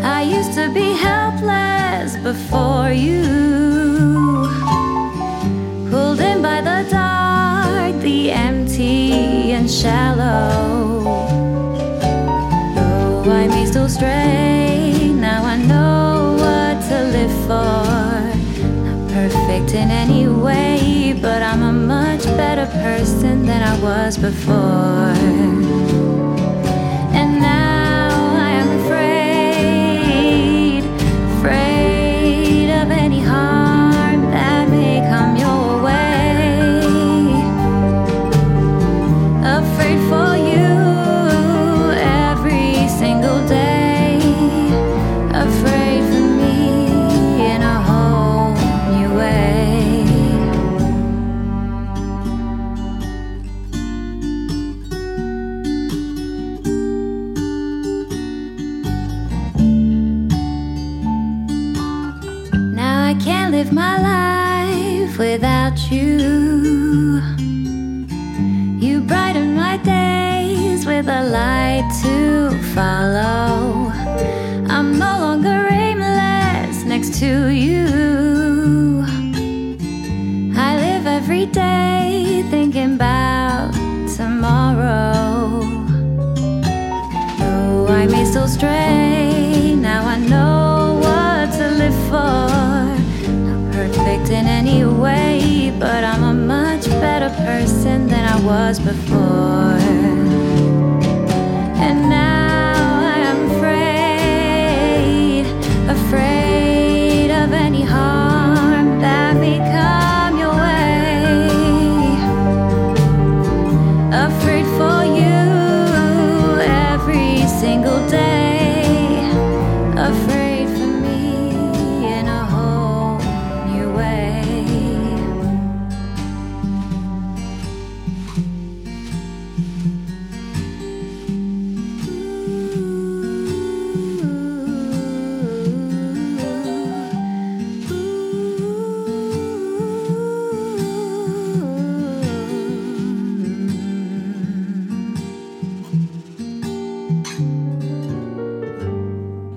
I used to be helpless before you. Pulled in by the dark, the empty and shallow. Person than I was before. To follow. I'm no longer aimless next to you. I live every day thinking about tomorrow. Though I may still stray, now I know what to live for. Not perfect in any way, but I'm a much better person than I was before.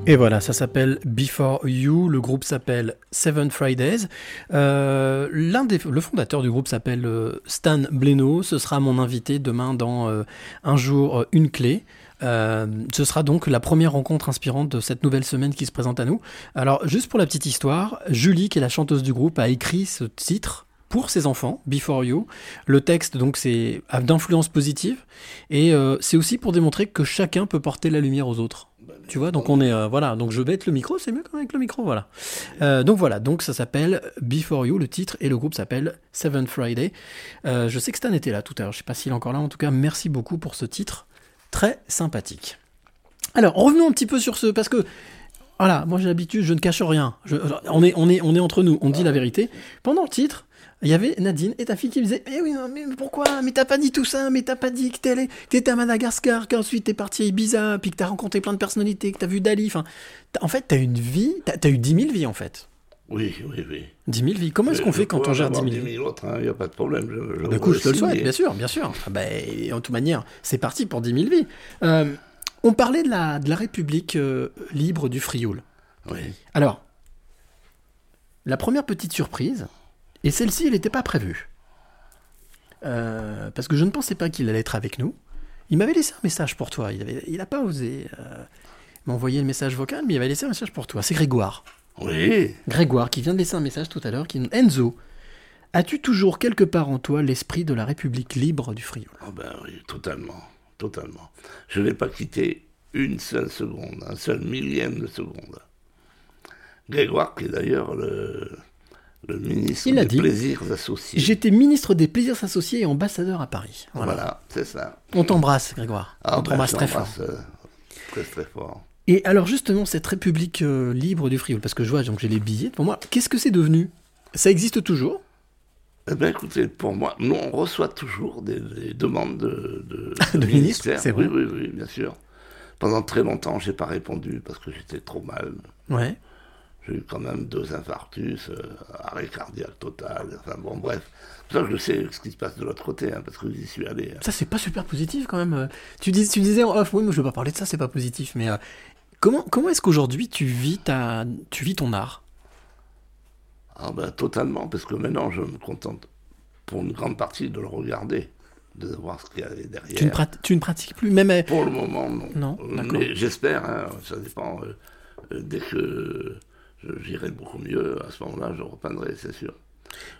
Et voilà, ça s'appelle Before You. Le groupe s'appelle Seven Fridays. Euh, des, le fondateur du groupe s'appelle euh, Stan Bleno. Ce sera mon invité demain dans euh, un jour, une clé. Ce sera donc la première rencontre inspirante de cette nouvelle semaine qui se présente à nous. Alors, juste pour la petite histoire, Julie, qui est la chanteuse du groupe, a écrit ce titre pour ses enfants, Before You. Le texte, donc, c'est d'influence positive et c'est aussi pour démontrer que chacun peut porter la lumière aux autres. Tu vois, donc on est euh, voilà, donc je être le micro, c'est mieux quand même avec le micro, voilà. Euh, donc voilà, donc ça s'appelle Before You, le titre et le groupe s'appelle Seven Friday. Euh, je sais que Stan était là tout à l'heure, je sais pas s'il est encore là. En tout cas, merci beaucoup pour ce titre très sympathique. Alors revenons un petit peu sur ce parce que voilà, moi j'ai l'habitude, je ne cache rien. On est on est on est entre nous, on dit la vérité. Pendant le titre, il y avait Nadine et ta fille qui me disait Eh oui, non, mais pourquoi? Mais t'as pas dit tout ça, mais t'as pas dit que allé- t'étais à Madagascar, qu'ensuite t'es parti à Ibiza, puis que t'as rencontré plein de personnalités, que t'as vu Dali. Enfin, en fait, t'as une vie, t'as as eu 10 000 vies en fait. Oui, oui, oui. 10 000 vies. Comment est-ce qu'on fait quand on gère en avoir 10 000 10 vies? 000 autres, il n'y a pas de problème. Je, je Du coup, je te le souhaite, bien sûr, bien sûr. Ah bah, et en toute manière, c'est parti pour 10 000 vies. Euh, on parlait de la, de la République euh, libre du Frioul. Oui. Alors, la première petite surprise, et celle-ci, elle n'était pas prévue. Euh, parce que je ne pensais pas qu'il allait être avec nous. Il m'avait laissé un message pour toi. Il n'a il pas osé euh, m'envoyer le message vocal, mais il avait laissé un message pour toi. C'est Grégoire. Oui. Grégoire qui vient de laisser un message tout à l'heure. Qui... Enzo, as-tu toujours quelque part en toi l'esprit de la République libre du Frioul? Ah ben oui, totalement, totalement. Je n'ai pas quitté une seule seconde, un seul millième de seconde. Grégoire, qui est d'ailleurs le, le ministre Il l'a des dit. plaisirs associés. J'étais ministre des plaisirs associés et ambassadeur à Paris. Voilà, c'est ça. On t'embrasse, Grégoire. Ah On ben, t'embrasse très fort. euh, très très fort. Et alors justement, cette République euh, libre du Frioul, parce que je vois, donc j'ai les billets pour moi, qu'est-ce que c'est devenu? Ça existe toujours? Eh bien, écoutez, pour moi, nous, on reçoit toujours des, des demandes de, de, [laughs] De ministres, c'est oui, vrai. oui, oui, bien sûr. Pendant très longtemps, j'ai pas répondu parce que j'étais trop mal. Ouais. J'ai eu quand même deux infarctus, euh, arrêt cardiaque total. Enfin bon, bref. C'est ça que je sais ce qui se passe de l'autre côté, hein, parce que j'y suis allé. hein. Ça, c'est pas super positif quand même. Euh, Tu, dis, tu disais en off, oui, moi je veux pas parler de ça, c'est pas positif, mais euh, comment, comment est-ce qu'aujourd'hui tu vis, ta, tu vis ton art? Ah ben totalement, parce que maintenant, je me contente pour une grande partie de le regarder, de voir ce qu'il y a derrière. tu ne, tu ne pratiques plus, même. Pour le moment, non. Non, d'accord. Mais j'espère, hein, ça dépend. euh, dès que j'irai beaucoup mieux, à ce moment-là, je repeindrai, c'est sûr.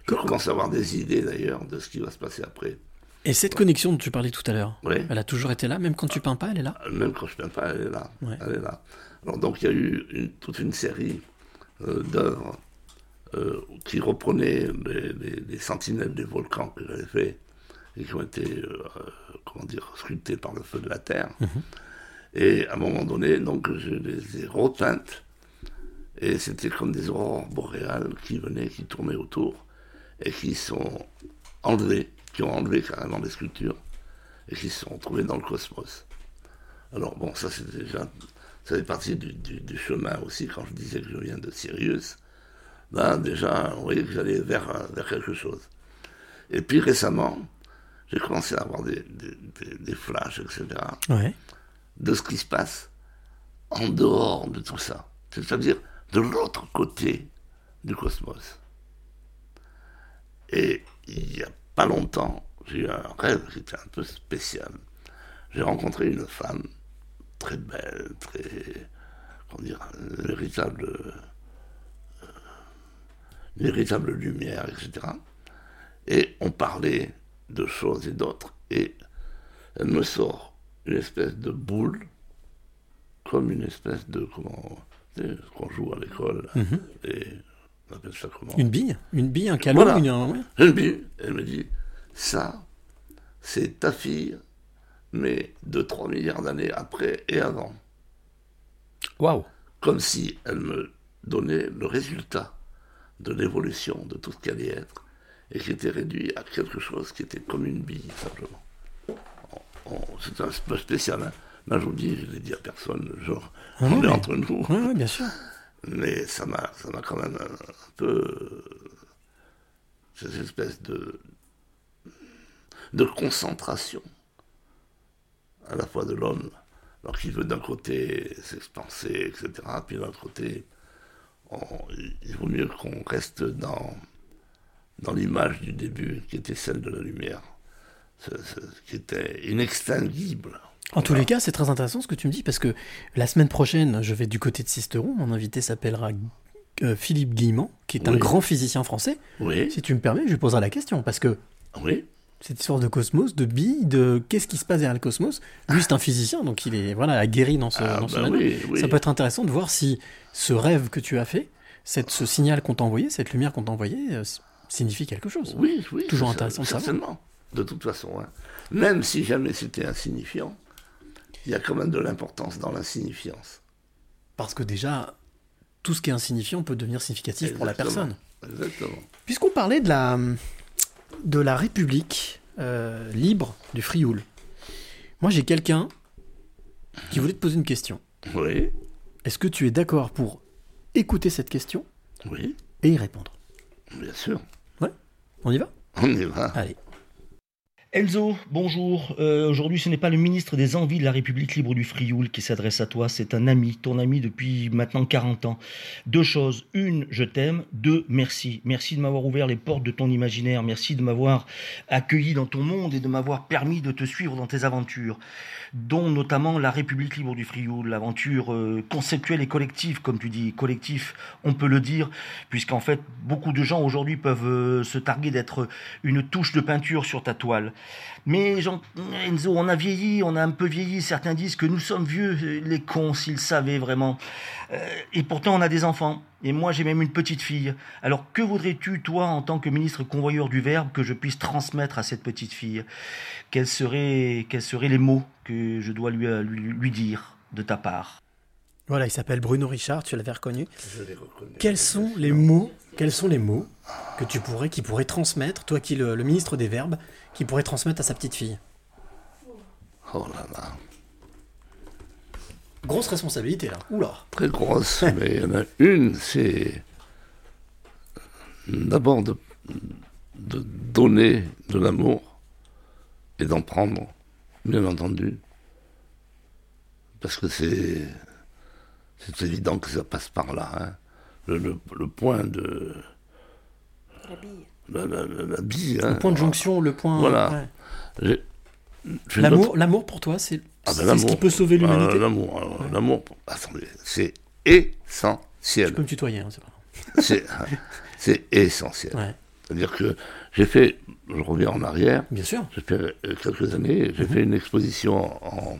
Je commence à avoir des idées d'ailleurs de ce qui va se passer après. Et cette connexion dont tu parlais tout à l'heure, elle a toujours été là, même quand tu peins pas, elle est là Même quand je peins pas, elle est là. Ouais. Elle est là. Alors, donc il y a eu une- toute une série euh, d'œuvres euh, qui reprenaient les, les- les sentinelles des volcans que j'avais fait et qui ont été, euh, comment dire, sculptées par le feu de la terre. Et à un moment donné, donc, je les ai repeintes. Et c'était comme des aurores boréales qui venaient, qui tournaient autour et qui sont enlevées, qui ont enlevé carrément les sculptures et qui se sont retrouvées dans le cosmos. Alors bon, ça c'est déjà, ça fait partie du, du- du chemin aussi quand je disais que je viens de Sirius. Ben déjà, vous voyez que j'allais vers, vers quelque chose. Et puis récemment, j'ai commencé à avoir des, des- des- des flashs, etc. Ouais. de ce qui se passe en dehors de tout ça. C'est-à-dire de l'autre côté du cosmos. Et il n'y a pas longtemps, j'ai eu un rêve qui était un peu spécial. J'ai rencontré une femme très belle, très, comment dire, euh, véritable lumière, etc. Et on parlait de choses et d'autres, et elle me sort une espèce de boule, comme une espèce de, comment, ce qu'on joue à l'école. Mhm. et on appelle ça comment Une bille Une bille, un Voilà. une, ouais. Une bille. Elle me dit, ça, c'est ta fille, mais de 3 milliards d'années après et avant. Waouh Comme si elle me donnait le résultat de l'évolution de tout ce qui allait être, et qui était réduit à quelque chose qui était comme une bille, simplement. C'est un peu spécial, hein. Là, je vous dis, je ne l'ai dit à personne, genre, Ah on est entre nous. Ouais, bien sûr. Mais ça m'a, ça m'a quand même un, un peu. Cette espèce de. de concentration, à la fois de l'homme, alors qu'il veut d'un côté s'expanser, etc., puis de l'autre côté, on- il vaut mieux qu'on reste dans, dans l'image du début, qui était celle de la lumière, ce- ce- qui était inextinguible. En tous les cas, c'est très intéressant ce que tu me dis, parce que la semaine prochaine, je vais du côté de Sisteron. Mon invité s'appellera euh, Philippe Guillemant, qui est un grand physicien français. Oui. Si tu me permets, je lui poserai la question, parce que Oui. cette histoire de cosmos, de billes, de qu'est-ce qui se passe derrière le cosmos, lui c'est un physicien, donc il est voilà aguerri dans ce, Ah, dans bah oui. Ça peut être intéressant de voir si ce rêve que tu as fait, cette, ce signal qu'on t'a envoyé, cette lumière qu'on t'a envoyée, euh, signifie quelque chose. Oui, oui. Toujours ça- intéressant de savoir. Certainement, de toute façon. hein. Même si jamais c'était insignifiant, il y a quand même de l'importance dans l'insignifiance. Parce que déjà, tout ce qui est insignifiant peut devenir significatif pour la personne. Exactement. Puisqu'on parlait de la, de la République euh, libre du Frioul, moi j'ai quelqu'un qui voulait te poser une question. Oui, Est-ce que tu es d'accord pour écouter cette question oui. et y répondre? Bien sûr. Ouais, on y va? On y va. Allez. Elzo, bonjour. Euh, Aujourd'hui, ce n'est pas le ministre des Envies de la République libre du Frioul qui s'adresse à toi, c'est un ami, ton ami depuis maintenant 40 ans. Deux choses. Une, je t'aime. Deux, merci. Merci de m'avoir ouvert les portes de ton imaginaire. Merci de m'avoir accueilli dans ton monde et de m'avoir permis de te suivre dans tes aventures, dont notamment la République libre du Frioul, l'aventure euh, conceptuelle et collective, comme tu dis. Collectif, on peut le dire, puisqu'en fait, beaucoup de gens aujourd'hui peuvent euh, se targuer d'être une touche de peinture sur ta toile. Mais Jean, Enzo, on a vieilli, on a un peu vieilli. Certains disent que nous sommes vieux, les cons, s'ils savaient vraiment. Euh, et pourtant, on a des enfants. Et moi, j'ai même une petite fille. Alors, que voudrais-tu, toi, en tant que ministre convoyeur du Verbe, que je puisse transmettre à cette petite fille? Quels seraient, les mots que je dois lui dire de ta part? Voilà, il s'appelle Bruno Richard, tu l'avais reconnu. Je l'ai reconnu. Quels sont les mots, quels sont les mots que tu pourrais, qui pourrait transmettre, toi qui le, le ministre des Verbes, qui pourrait transmettre à sa petite fille? Oh là là. Grosse responsabilité là. Oula. Très grosse, [laughs] mais il y en a une, c'est d'abord de, de donner de l'amour et d'en prendre, bien entendu. Parce que c'est c'est évident que ça passe par là. hein. Le, le- le point de. La bille. La, la- la- la bille. hein. Le point de jonction, le point. Voilà. ouais. L'amour, notre- l'amour pour toi, c'est Ah ben, ce l'amour. qui peut sauver l'humanité. Ah, l'amour, alors, l'amour, attendez, c'est essentiel. Tu peux me tutoyer, hein, c'est pas. C'est, c'est essentiel. Ouais. C'est-à-dire que j'ai fait, je reviens en arrière, Bien sûr. j'ai fait euh, quelques années, j'ai fait une exposition en,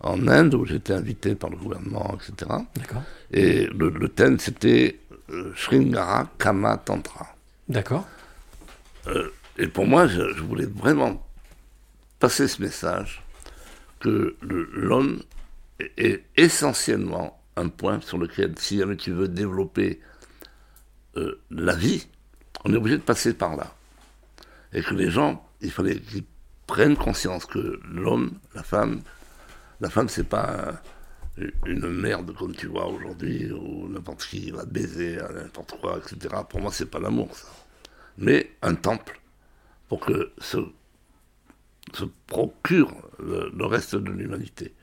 en Inde où j'étais invité par le gouvernement, etc. D'accord. Et le, le thème c'était euh, Sringara Kama Tantra. D'accord. Euh, et pour moi, je, je voulais vraiment passer ce message que l'homme est, est essentiellement un point sur lequel, si jamais tu veux développer euh, la vie, on est obligé de passer par là. Et que les gens, il fallait qu'ils prennent conscience que l'homme, la femme, la femme, c'est pas un- une merde comme tu vois aujourd'hui, où n'importe qui va baiser, à n'importe quoi, etc. Pour moi, c'est pas l'amour, ça. Mais un temple pour que se, se procure le, le reste de l'humanité.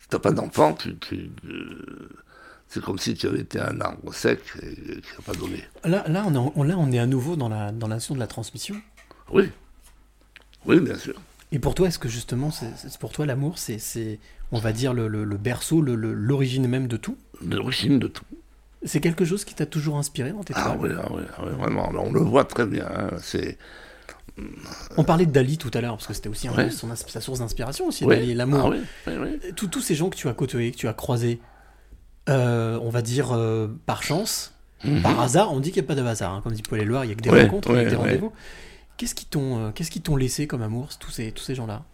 Si t'as pas d'enfant, tu, tu, euh, c'est comme si tu avais été un arbre sec et, et qui n'a pas donné. Là, là, on est, là, on est à nouveau dans la, dans la notion de la transmission? Oui, oui, bien sûr. Et pour toi, est-ce que justement, c'est pour toi, l'amour, c'est, on va dire, le, le- le berceau, l'origine même de tout? L'origine de tout. C'est quelque chose qui t'a toujours inspiré dans tes Ah oui, ah oui, ah oui, vraiment. On le voit très bien. hein, C'est On parlait de Dali tout à l'heure, parce que c'était aussi Ouais. son sa source d'inspiration aussi, Oui. Dali, l'amour. Ah oui, oui. Tous- Tous ces gens que tu as côtoyés, que tu as croisés, euh, on va dire euh, par chance, Mhm. par hasard, on dit qu'il n'y a pas de hasard, hein, comme dit Paul Éluard, il y a que des Ouais, rencontres, il y a que ouais, des ouais. rendez-vous. Qu'est-ce qui t'ont, euh, qu'est-ce qui t'ont laissé comme amour, tous ces, tous ces gens-là?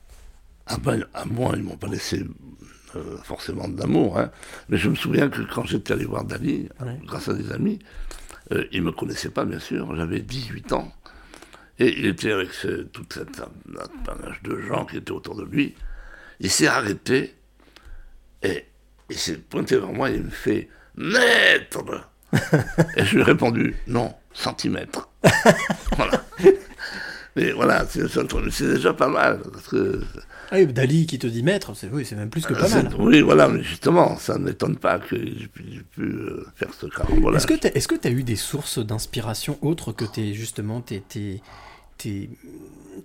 Ah ben, à moi, ils m'ont pas laissé euh, forcément d'amour, hein. mais je me souviens que quand j'étais allé voir Dali, Ouais. grâce à des amis, euh, il me connaissait pas, bien sûr, j'avais 18 ans, et il était avec ce, toute cette un panache de gens qui étaient autour de lui. Il s'est arrêté, et il s'est pointé vers moi et il me fait « Maître !» [laughs] Et je lui ai répondu « Non, centimètre [laughs] !» Voilà. Mais voilà, c'est déjà pas mal, parce que Ah oui, Dali qui te dit maître, c'est, oui, même plus que pas Euh, mal. Oui, voilà, mais justement, ça ne m'étonne pas que j'ai pu, euh, faire ce carambolage. Est-ce que tu que tu as eu des sources d'inspiration autres que tes, justement tes, tes, tes,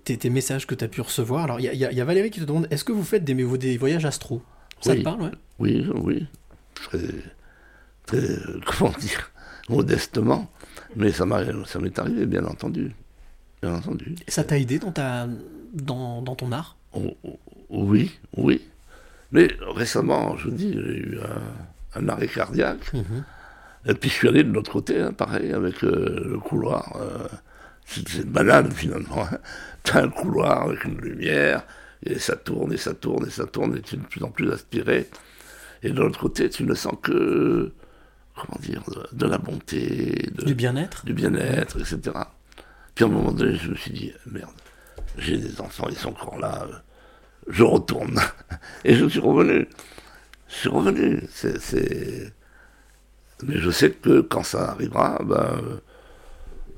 tes- messages que tu as pu recevoir? Alors, il y a, y y Valérie qui te demande est-ce que vous faites des, des voyages astro? Ça Oui. te parle, ouais? Oui, oui, très, très, euh, [laughs] comment dire, modestement, mais ça m'a- ça m'est arrivé, bien entendu. Bien entendu. Et ça t'a aidé dans, ta, dans, dans ton art? Oh, oh, Oui, oui. Mais récemment, je vous dis, j'ai eu un, un arrêt cardiaque. Mhm. Et puis je suis allé de l'autre côté, hein, pareil, avec euh, le couloir. euh, c'est c'est banal finalement. Hein. T'as un couloir avec une lumière, et ça tourne, et ça tourne, et ça tourne, et tu es de plus en plus aspiré. Et de l'autre côté, tu ne sens que, comment dire, de, de la bonté, de- Du bien-être? du bien-être, etc. Puis à un moment donné, je me suis dit, merde, j'ai des enfants, ils sont encore là, euh, je retourne. [laughs] Et je suis revenu. Je suis revenu. C'est, Mais je sais que quand ça arrivera, ben,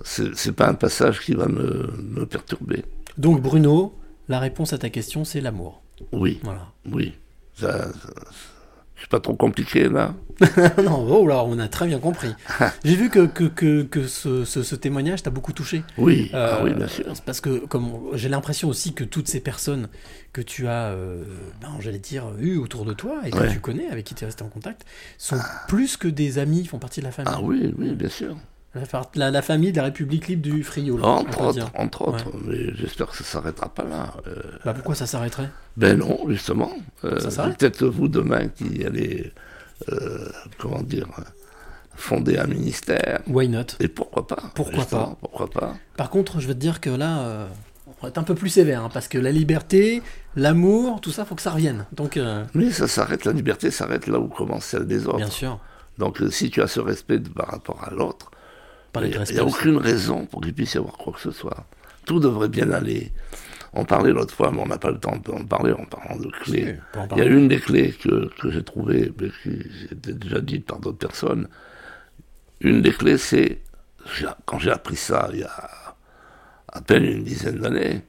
c'est c'est pas un passage qui va me, me perturber. Donc Bruno, la réponse à ta question, c'est l'amour. Oui. Voilà. Oui. Ça, ça- c'est pas trop compliqué là. [laughs] non, oh là, on a très bien compris. [laughs] J'ai vu que, que, que, que ce, ce, ce témoignage t'a beaucoup touché. Oui, ah oui, bien sûr. c'est Parce que comme j'ai l'impression aussi que toutes ces personnes que tu as, euh, ben, j'allais dire, eues autour de toi et que Ouais. tu connais, avec qui tu es resté en contact, sont plus que des amis, font partie de la famille. Ah oui, oui, bien sûr. La, famille de la République libre du Frioul. Entre autres, entre autres. Ouais. Mais j'espère que ça s'arrêtera pas là. Euh, Bah, pourquoi ça s'arrêterait? Ben non, justement. Euh, Peut-être vous demain qui allez, euh, comment dire, fonder un ministère. Why not? Et pourquoi pas Pourquoi pas? Pourquoi pas Par contre, je veux te dire que là, euh, on va être un peu plus sévère, hein, parce que la liberté, l'amour, tout ça, faut que ça revienne. Donc, Mais ça s'arrête, la liberté s'arrête là où commence celle des autres. Bien sûr. Donc si tu as ce respect de- par rapport à l'autre, il n'y a, aucune raison pour qu'il puisse y avoir quoi que ce soit. Tout devrait bien aller. On parlait l'autre fois, mais on n'a pas le temps d'en parler en parlant de clés. Il y a une des clés que, que j'ai trouvées, mais qui était déjà dite par d'autres personnes. Une des clés, c'est, quand j'ai appris ça il y a à peine une dizaine d'années,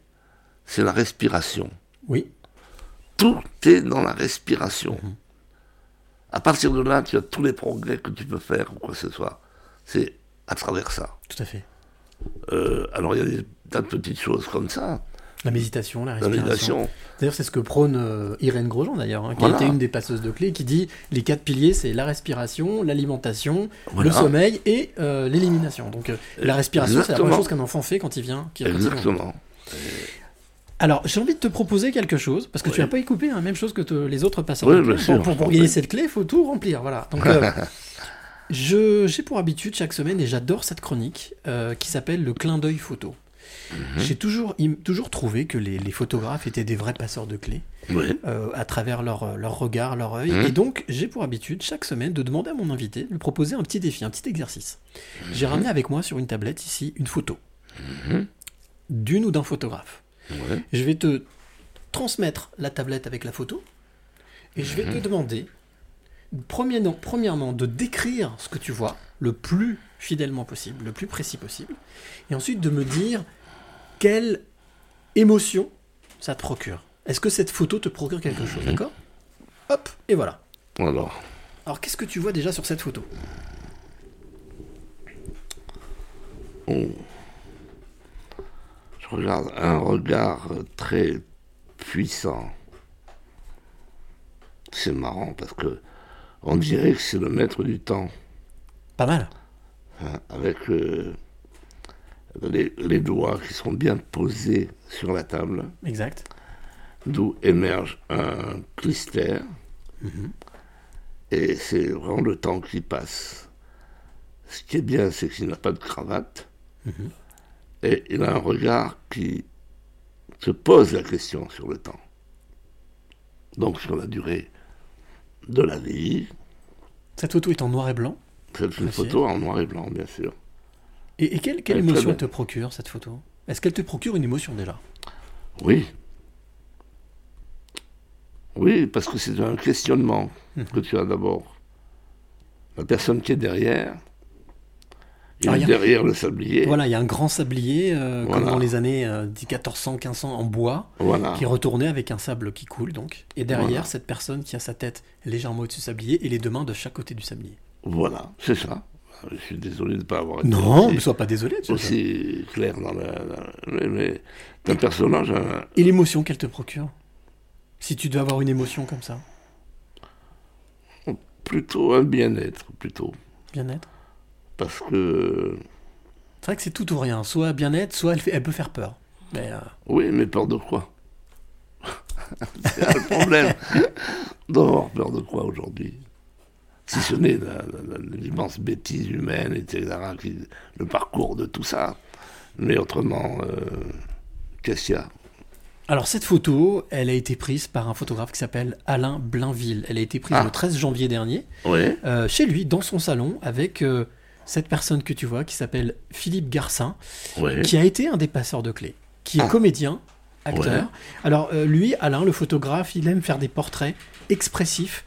c'est la respiration. Oui. Tout est dans la respiration. Mhm. À partir de là, tu as tous les progrès que tu peux faire ou quoi que ce soit. C'est à travers ça. Tout à fait. Euh, alors il y a des tas de petites choses comme ça. La méditation, la La respiration. méditation. D'ailleurs, c'est ce que prône euh, Irène Grosjean, d'ailleurs, hein, qui Voilà. a été une des passeuses de clés, qui dit les quatre piliers, c'est la respiration, l'alimentation, Voilà. le sommeil et euh, l'élimination. Donc, la respiration, c'est la première chose qu'un enfant fait quand il vient. il. Exactement. Alors, j'ai envie de te proposer quelque chose, parce que tu n'as pas écoupé la même chose que te- les autres passeurs Oui, de clés. bien sûr, Pour, pour, gagner cette clé, il faut tout remplir. Voilà. Donc, [laughs] j'ai pour habitude chaque semaine, et j'adore cette chronique, euh, qui s'appelle le clin d'œil photo. Mhm. J'ai toujours, toujours trouvé que les, les photographes étaient des vrais passeurs de clés, Oui. euh, à travers leur, leur regard, leur œil. Mhm. Et donc, j'ai pour habitude, chaque semaine, de demander à mon invité de lui proposer un petit défi, un petit exercice. J'ai Mhm. ramené avec moi sur une tablette ici une photo d'une ou d'un photographe. Je vais te transmettre la tablette avec la photo et je vais te demander, premièrement, premièrement, de décrire ce que tu vois le plus fidèlement possible, le plus précis possible, et ensuite de me dire quelle émotion ça te procure. Est-ce que cette photo te procure quelque chose, Mhm. d'accord? Hop, et voilà. Alors, Alors qu'est-ce que tu vois déjà sur cette photo? On- je regarde un regard très puissant. C'est marrant parce que on dirait que c'est le maître du temps. Pas mal. Hein, avec euh, les, les doigts qui sont bien posés sur la table, Exact. d'où émerge un clister. Et c'est vraiment le temps qui passe. Ce qui est bien, c'est qu'il n'a pas de cravate. Et il a un regard qui se pose la question sur le temps. Donc sur la durée de la vie. Cette photo est en noir et blanc. C'est une photo en noir et blanc, bien sûr. Et, et quelle, quelle émotion te procure cette photo? Est-ce qu'elle te procure une émotion déjà? Oui. Oui, parce que c'est un questionnement que tu as d'abord. La personne qui est derrière, il Ah, est il y a- derrière le sablier. Voilà, il y a un grand sablier, euh, comme dans les années euh, 1400, 1500 en bois, Voilà. qui retournait avec un sable qui coule donc. Et derrière, Voilà. cette personne qui a sa tête légèrement au-dessus du sablier et les deux mains de chaque côté du sablier. Voilà, c'est ça. Je suis désolé de ne pas avoir été Non, aussi, mais sois pas désolé. aussi clair dans c'est un personnage... un- Et l'émotion qu'elle te procure? Si tu dois avoir une émotion comme ça, plutôt un bien-être, plutôt. bien-être? Parce que... C'est vrai que c'est tout ou rien. Soit bien-être, soit elle, fait- elle peut faire peur. Mais euh, Oui, mais peur de quoi? [laughs] C'est le problème. [laughs] D'avoir peur de quoi aujourd'hui? Si ce n'est l'immense bêtise humaine, etc., qui- le parcours de tout ça. Mais autrement, euh, qu'est-ce qu'il y a? Alors cette photo, elle a été prise par un photographe qui s'appelle Alain Blainville. Elle a été prise Ah. le 13 janvier dernier, Ouais. euh, chez lui, dans son salon, avec euh, cette personne que tu vois, qui s'appelle Philippe Garcin, Ouais. qui a été un des passeurs de clés, qui est Ah. comédien, acteur. Ouais. Alors euh, lui, Alain, le photographe, il aime faire des portraits expressifs,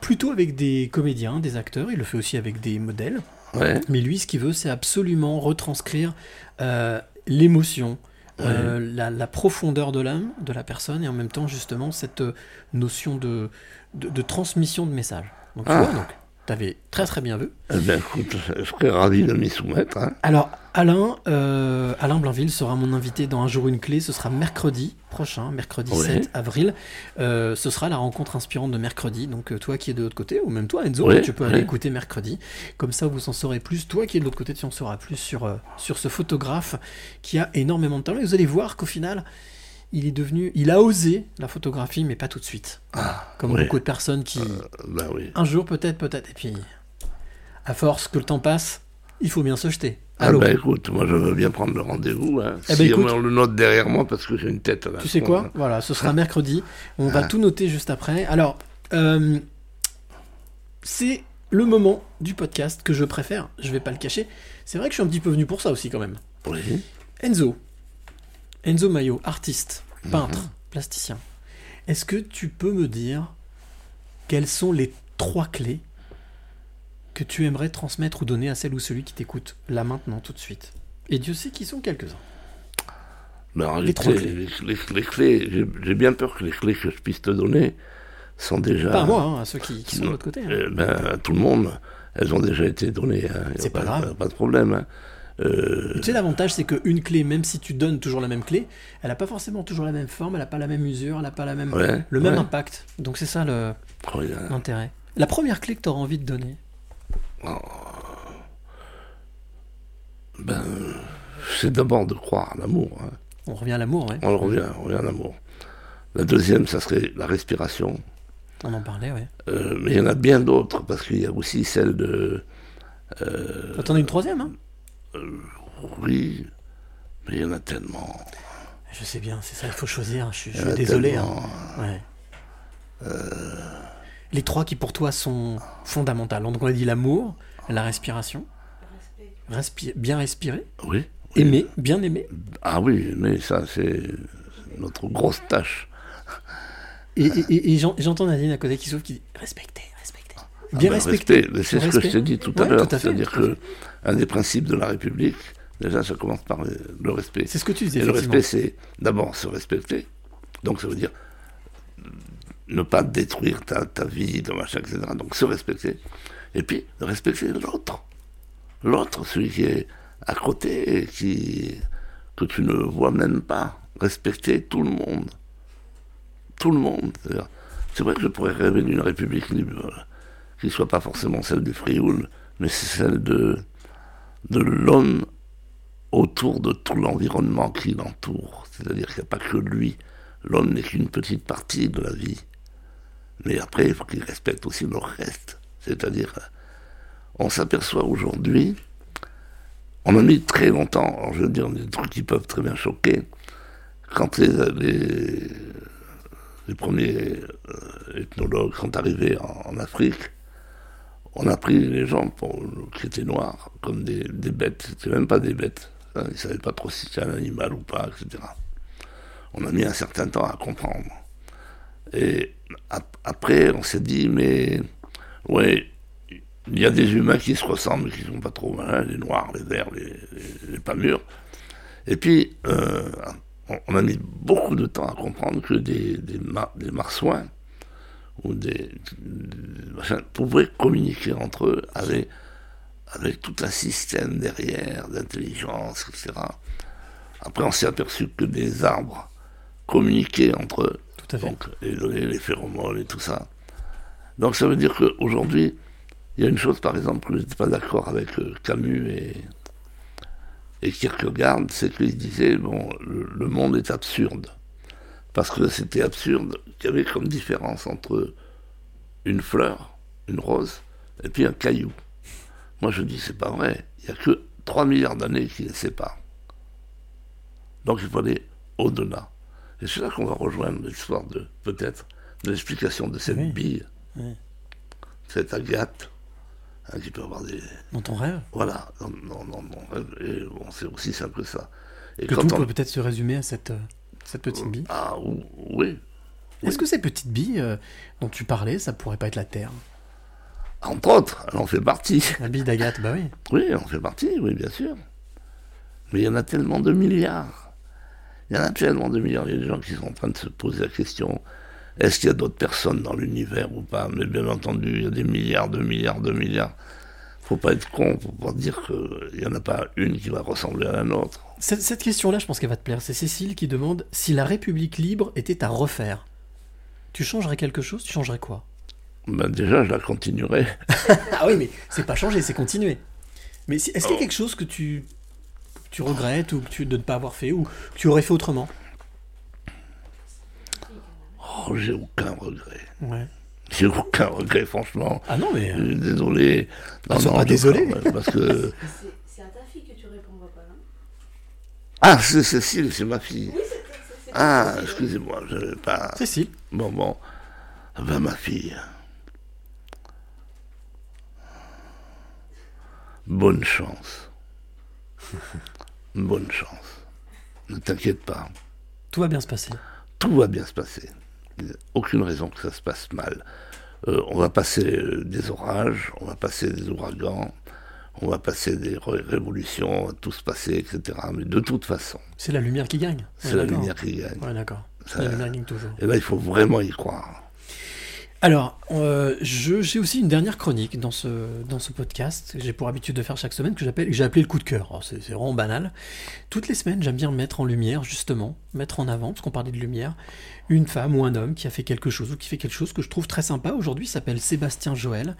plutôt avec des comédiens, des acteurs. Il le fait aussi avec des modèles. Ouais. Mais lui, ce qu'il veut, c'est absolument retranscrire euh, l'émotion, euh, la, la profondeur de l'âme de la personne et en même temps, justement, cette notion de, de, de transmission de message. Donc, tu Ah. vois, donc, t'avais très très bien vu. Eh bien, écoute, je serais ravi de m'y soumettre. hein. Alors, Alain, euh, Alain Blainville sera mon invité dans Un jour une clé. Ce sera mercredi prochain, mercredi Ouais. 7 avril. Euh, ce sera la rencontre inspirante de mercredi. Donc, euh, toi qui es de l'autre côté, ou même toi, Enzo, tu peux aller écouter mercredi. Comme ça, vous en saurez plus. Toi qui es de l'autre côté, tu en sauras plus sur, euh, sur ce photographe qui a énormément de talent. Et vous allez voir qu'au final, il est devenu, il a osé la photographie, mais pas tout de suite. Comme oui. beaucoup de personnes qui, Ben oui. un jour peut-être, peut-être, et puis, à force que le temps passe, il faut bien se jeter. Ah ben écoute, moi je veux bien prendre le rendez-vous. Hein. Eh ben, si écoute- on le note derrière moi parce que j'ai une tête à la Tu sais quoi hein. Voilà, ce sera mercredi. On va Ah. tout noter juste après. Alors, euh, c'est le moment du podcast que je préfère. Je vais pas le cacher. C'est vrai que je suis un petit peu venu pour ça aussi quand même. Oui. Enzo. Enzo Mayo, artiste, Mhm. peintre, plasticien. Est-ce que tu peux me dire quelles sont les trois clés que tu aimerais transmettre ou donner à celle ou celui qui t'écoute là maintenant tout de suite? Et Dieu sait qui sont quelques-uns. Mais en Les trois les, les- les clés, j'ai- bien peur que les clés que je puisse te donner sont déjà. Pas à moi, hein, à ceux qui, qui sont de l'autre côté. hein. Eh ben, à tout le monde, elles ont déjà été données. hein. C'est pas grave. Pas de problème. Euh, Tu sais, l'avantage, c'est qu'une clé, même si tu donnes toujours la même clé, elle n'a pas forcément toujours la même forme, elle n'a pas la même usure, elle n'a pas la même, Ouais, le même ouais. impact. Donc c'est ça le- oh, a- l'intérêt. La première clé que tu auras envie de donner, ben, c'est d'abord de croire à l'amour. hein. on revient à l'amour, ouais. On revient, on revient à l'amour. La deuxième, ça serait la respiration. On en parlait, ouais. Euh, mais il y en a bien d'autres, parce qu'il y a aussi celle de. euh, T'en as une troisième, hein? Oui, mais il y en a tellement. Je sais bien, c'est ça, il faut choisir. Je suis, je suis désolé. hein. Ouais. Les trois qui pour toi sont fondamentales. Donc on a dit l'amour, la respiration, Respi- bien respirer, Oui. aimer, bien aimer, Ah oui, mais ça, c'est notre grosse tâche. et, et- et- et j'en- j'entends Nadine à côté qui souffle qui dit respecter, respecter. Bien Ah ben, respecter. respect, mais c'est ce que je t'ai dit tout à Ouais, l'heure. à C'est-à-dire que un des principes de la République, déjà, ça commence par le, respect. C'est ce que tu disais, Et le respect, c'est d'abord se respecter. Donc, ça veut dire ne pas détruire ta, ta vie, ton machin, etc. Donc, se respecter. Et puis, respecter l'autre. L'autre, celui qui est à côté, et qui, que tu ne vois même pas. Respecter tout le monde. Tout le monde. C'est vrai que je pourrais rêver d'une république libre, qui ne soit pas forcément celle du Frioul, mais c'est celle de, de l'homme autour de tout l'environnement qui l'entoure. C'est-à-dire qu'il n'y a pas que lui. L'homme n'est qu'une petite partie de la vie. Mais après, il faut qu'il respecte aussi le reste. C'est-à-dire, on s'aperçoit aujourd'hui, on a mis très longtemps, alors je veux dire des trucs qui peuvent très bien choquer, quand les, premiers euh, ethnologues sont arrivés en Afrique, on a pris les gens pour, qui étaient noirs comme des, bêtes. C'était même pas des bêtes. hein, Ils ne savaient pas trop si c'était un animal ou pas, etc. On a mis un certain temps à comprendre. Et ap- après, on s'est dit, mais ouais, il y a des humains qui se ressemblent, qui sont pas trop malins, les noirs, les verts, les, pas mûrs. Et puis, euh, on, a mis beaucoup de temps à comprendre que des, des marsouins ou des, pouvaient communiquer entre eux avec, avec tout un système derrière d'intelligence, etc. Après, on s'est aperçu que des arbres communiquaient entre eux. Tout à fait. Donc, et donner les phéromones et tout ça. Donc, ça veut dire qu'aujourd'hui, il y a une chose, par exemple, que je n'étais pas d'accord avec euh, Camus et, et Kierkegaard, c'est qu'ils disaient, bon, le, le monde est absurde. Parce que c'était absurde qu'il y avait comme différence entre une fleur, une rose, et puis un caillou. Moi, je dis, c'est pas vrai. Il n'y a que 3 milliards d'années qui les séparent. Donc, il faut aller au-delà. Et c'est là qu'on va rejoindre l'histoire de, peut-être, de l'explication de cette Oui. bille, Oui. cette agate, hein, qui peut avoir des. Dans ton rêve Voilà, non, non, non, non. Et bon, c'est aussi simple que ça. Et Que quand tout on- peut peut-être se résumer à cette, euh, cette petite bille. Ah, ou- oui. Est-ce que ces petites billes euh, dont tu parlais, ça pourrait pas être la Terre Entre autres, elle en fait partie. La bille d'Agathe, bah oui. Oui, elle en fait partie, oui, bien sûr. Mais il y en a tellement de milliards. Il y en a tellement de milliards. Il y a des gens qui sont en train de se poser la question est-ce qu'il y a d'autres personnes dans l'univers ou pas? Mais bien entendu, il y a des milliards, de milliards, de milliards. Faut pas être con pour pas dire qu'il n'y en a pas une qui va ressembler à la nôtre. Cette, cette question-là, je pense qu'elle va te plaire. C'est Cécile qui demande si la République libre était à refaire. Tu changerais quelque chose? Tu changerais quoi? Ben déjà, je la continuerai. [laughs] Ah oui, mais c'est pas changer, c'est continuer. Mais si- est-ce qu'il y a quelque chose que tu, tu regrettes ou que tu, de ne pas avoir fait ou que tu aurais fait autrement? Oh, j'ai aucun regret. Ouais. J'ai aucun regret, franchement. Ah non, mais. Euh, Désolé. Ah, sois pas désolé. Parce que. [laughs] C'est à ta fille que tu répondras pas, non Ah, c'est Cécile, c'est ma fille. Ah, excusez-moi, je n'avais pas. Cécile. Bon, bon. Ah Ben, ma fille. Bonne chance. [laughs] Bonne chance. Ne t'inquiète pas. Tout va bien se passer. Tout va bien se passer. Il n'y a Aucune raison que ça se passe mal. Euh, on va passer euh, des orages, on va passer des ouragans, on va passer des ré- révolutions, tout se passer, etc. Mais de toute façon, C'est la lumière qui gagne. c'est la lumière qui gagne. Ouais, d'accord. Ça- La lumière gagne toujours. Et là, il faut vraiment y croire. Alors, euh, j'ai aussi une dernière chronique dans ce, dans ce podcast que j'ai pour habitude de faire chaque semaine que j'ai appelé le coup de cœur. Alors, C'est vraiment banal. Toutes les semaines, j'aime bien mettre en lumière, justement, mettre en avant, parce qu'on parlait de lumière, une femme ou un homme qui a fait quelque chose ou qui fait quelque chose que je trouve très sympa. Aujourd'hui, il s'appelle Sébastien Joël.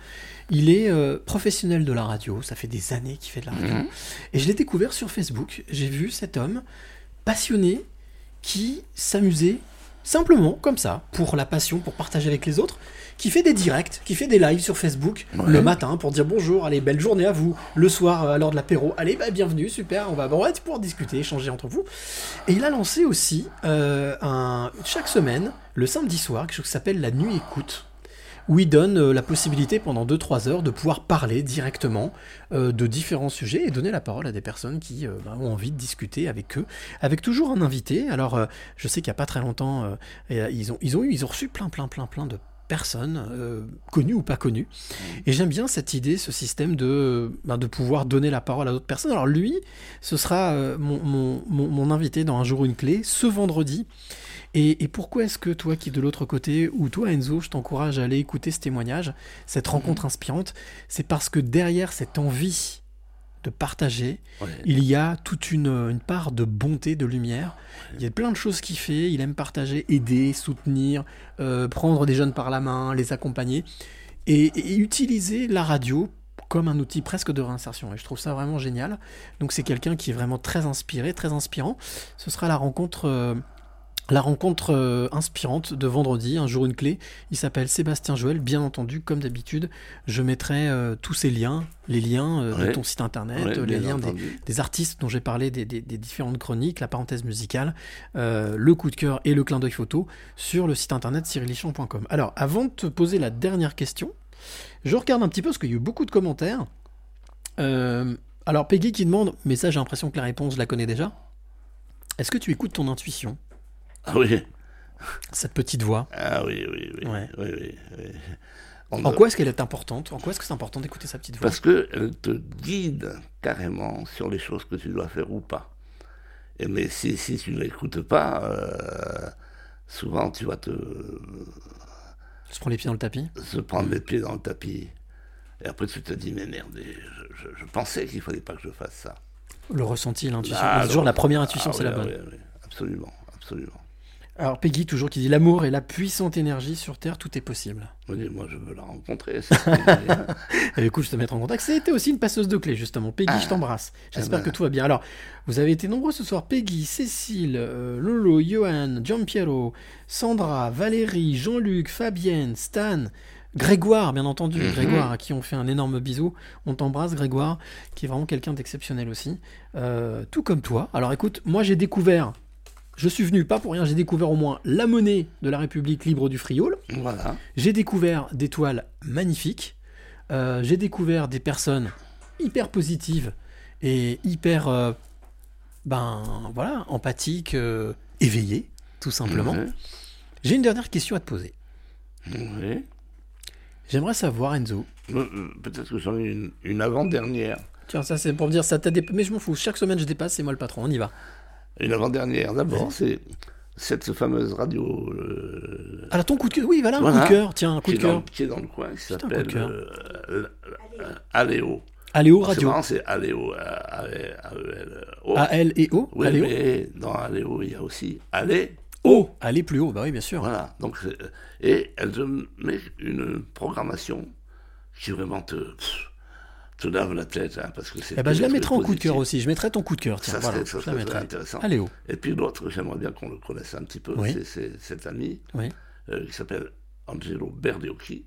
Il est euh, professionnel de la radio. Ça fait des années qu'il fait de la radio. Mhm. Et je l'ai découvert sur Facebook. J'ai vu cet homme passionné qui s'amusait simplement comme ça, pour la passion, pour partager avec les autres, qui fait des directs, qui fait des lives sur Facebook Ouais. le matin pour dire bonjour, allez, belle journée à vous, le soir euh, à l'heure de l'apéro, allez, bah, bienvenue, super, on va, on va pouvoir discuter, échanger entre vous. Et il a lancé aussi euh, un, chaque semaine, le samedi soir, quelque chose qui s'appelle la nuit écoute où il donne euh, la possibilité pendant 2-3 heures de pouvoir parler directement euh, de différents sujets et donner la parole à des personnes qui euh, bah, ont envie de discuter avec eux, avec toujours un invité. Alors, je sais qu'il n'y a pas très longtemps, ils, ont, eu, ils ont reçu plein, plein, plein, plein de personnes, connues ou pas connues. Et j'aime bien cette idée, ce système de, de pouvoir donner la parole à d'autres personnes. Alors lui, ce sera mon, mon invité dans Un jour une clé, ce vendredi. Et, et pourquoi est-ce que toi qui es de l'autre côté, ou toi Enzo, je t'encourage à aller écouter ce témoignage, cette rencontre inspirante, c'est parce que derrière cette envie de partager, Ouais. il y a toute une, une part de bonté, de lumière. Il y a plein de choses qu'il fait, il aime partager, aider, soutenir, euh, prendre des jeunes par la main, les accompagner, et, et utiliser la radio comme un outil presque de réinsertion. Et je trouve ça vraiment génial. Donc c'est quelqu'un qui est vraiment très inspiré, très inspirant. Ce sera la rencontre... euh, la rencontre euh, inspirante de vendredi, un jour une clé. Il s'appelle Sébastien Joël, bien entendu, comme d'habitude. Je mettrai euh, tous ces liens, les liens euh, de ton site internet, Ouais, les liens des, artistes dont j'ai parlé, des, des- des différentes chroniques, la parenthèse musicale, le coup de cœur et le clin d'œil photo sur le site internet cyrilichamp.com. Alors, avant de te poser la dernière question, je regarde un petit peu parce qu'il y a eu beaucoup de commentaires. Alors, Peggy qui demande, mais ça j'ai l'impression que la réponse je la connais déjà. Est-ce que tu écoutes ton intuition? Ah oui. Cette petite voix. Ah oui, oui, oui. Ouais. oui, oui, oui. On En ne- quoi est-ce qu'elle est importante? En quoi est-ce que c'est important d'écouter sa petite voix? Parce qu'elle te guide carrément sur les choses que tu dois faire ou pas. Et mais si, si tu ne l'écoutes pas, euh, souvent tu vas te Je prends les pieds dans le tapis? se prendre les pieds dans le tapis. Et après tu te dis, mais merde, je, je- je pensais qu'il fallait pas que je fasse ça. Le ressenti, l'intuition. Ah, toujours non. la première intuition, Ah, c'est oui, la bonne. oui, oui, absolument, absolument. Alors Peggy, toujours qui dit l'amour est la puissante énergie sur Terre, tout est possible. Oui, moi je veux la rencontrer. Et du coup, je te mettre en contact. C'était aussi une passeuse de clés, justement. Peggy, Ah. je t'embrasse. J'espère Ah ben. que tout va bien. Alors, vous avez été nombreux ce soir. Peggy, Cécile, euh, Lolo, Johan, Giampiero, Sandra, Valérie, Jean-Luc, Fabienne, Stan, Grégoire, bien entendu. Mhm. Grégoire, à qui on fait un énorme bisou. On t'embrasse, Grégoire, qui est vraiment quelqu'un d'exceptionnel aussi. Euh, tout comme toi. Alors écoute, moi j'ai découvert, je suis venu pas pour rien, j'ai découvert au moins la monnaie de la République libre du Frioul. Voilà. J'ai découvert des toiles magnifiques. Euh, j'ai découvert des personnes hyper positives et hyper, euh, ben voilà, empathiques, euh, éveillées, tout simplement. J'ai une dernière question à te poser. Oui. J'aimerais savoir, Enzo. Euh, Peut-être que j'en ai une, une avant-dernière. Tiens, ça c'est pour me dire, ça t'a Mais je m'en fous, chaque semaine je dépasse, c'est moi le patron, on y va. Une avant-dernière. D'abord, c'est cette fameuse radio. euh, Alors ton coup de cœur, oui, voilà, un voilà, coup de cœur, tiens, un coup de cœur. Qui est dans le coin, qui Putain, un coup de s'appelle cœur. euh, euh, Aléo. Radio. c'est Aléo. A-E-L-O. A, L et O Oui, Aléo mais dans Aléo, il y a aussi Allez. O Aller plus haut, bah oui, bien sûr. Voilà. Donc, et elle te met une programmation qui vraiment te, pff, te lave la tête. hein, parce que c'est Eh ben, je la mettrai en coup de cœur aussi. Je mettrai ton coup de cœur, tiens, Ça voilà. ça je la mettrai. intéressant. Aléo. Et puis l'autre, j'aimerais bien qu'on le connaisse un petit peu, Oui. c'est- cet ami Oui. euh, qui s'appelle Angelo Berdiocchi.